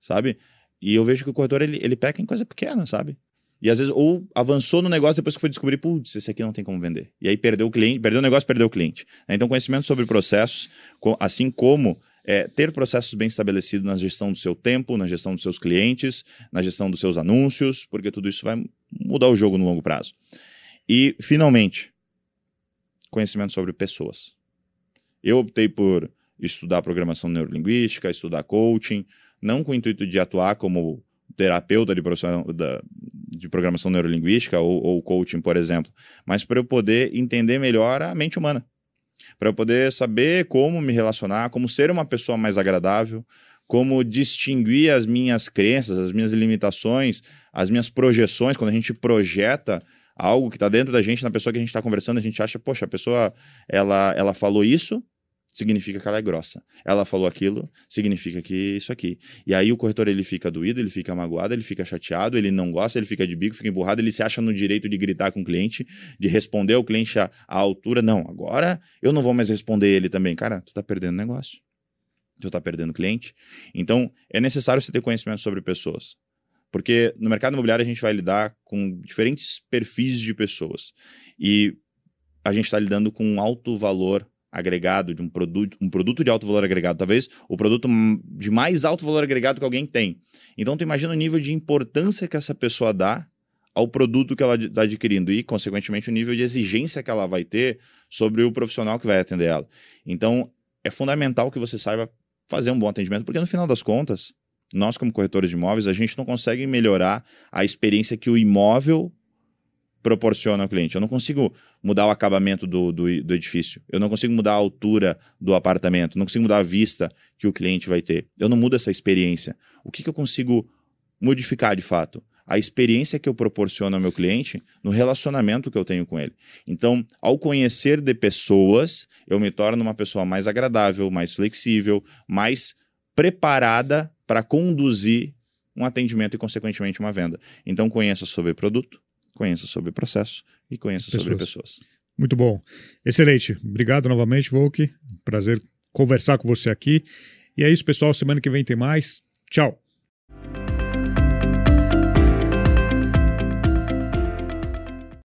sabe? E eu vejo que o corretor ele, ele peca em coisa pequena, sabe? E às vezes, ou avançou no negócio depois que foi descobrir, putz, esse aqui não tem como vender. E aí perdeu o cliente, perdeu o negócio, perdeu o cliente. Né? Então, conhecimento sobre processos, assim como é, ter processos bem estabelecidos na gestão do seu tempo, na gestão dos seus clientes, na gestão dos seus anúncios, porque tudo isso vai mudar o jogo no longo prazo. E, finalmente, conhecimento sobre pessoas. Eu optei por estudar programação neurolinguística, estudar coaching, não com o intuito de atuar como terapeuta de, da, de programação neurolinguística ou, ou coaching, por exemplo, mas para eu poder entender melhor a mente humana. Para eu poder saber como me relacionar, como ser uma pessoa mais agradável, como distinguir as minhas crenças, as minhas limitações, as minhas projeções. Quando a gente projeta algo que está dentro da gente, na pessoa que a gente está conversando, a gente acha, poxa, a pessoa ela, ela falou isso, significa que ela é grossa. Ela falou aquilo, significa que isso aqui. E aí o corretor ele fica doído, ele fica magoado, ele fica chateado, ele não gosta, ele fica de bico, fica emburrado, ele se acha no direito de gritar com o cliente, de responder ao cliente à, à altura. Não, agora eu não vou mais responder ele também. Cara, tu tá perdendo negócio. Tu tá perdendo cliente. Então, é necessário você ter conhecimento sobre pessoas. Porque no mercado imobiliário a gente vai lidar com diferentes perfis de pessoas. E a gente está lidando com um alto valor agregado, de um produto, um produto de alto valor agregado, talvez o produto de mais alto valor agregado que alguém tem. Então tu imagina o nível de importância que essa pessoa dá ao produto que ela está adquirindo e, consequentemente, o nível de exigência que ela vai ter sobre o profissional que vai atender ela. Então, é fundamental que você saiba fazer um bom atendimento, porque no final das contas, nós como corretores de imóveis, a gente não consegue melhorar a experiência que o imóvel proporciona ao cliente. Eu não consigo mudar o acabamento do, do, do, edifício. Eu não consigo mudar a altura do apartamento. Não consigo mudar a vista que o cliente vai ter. Eu não mudo essa experiência. O que, que eu consigo modificar de fato? A experiência que eu proporciono ao meu cliente no relacionamento que eu tenho com ele. Então, ao conhecer de pessoas, eu me torno uma pessoa mais agradável, mais flexível, mais preparada para conduzir um atendimento e, consequentemente, uma venda. Então, conheça sobre produto, conheça sobre processo e conheça pessoas. sobre pessoas. Muito bom. Excelente. Obrigado novamente, Volk. Prazer conversar com você aqui. E é isso, pessoal. Semana que vem tem mais. Tchau.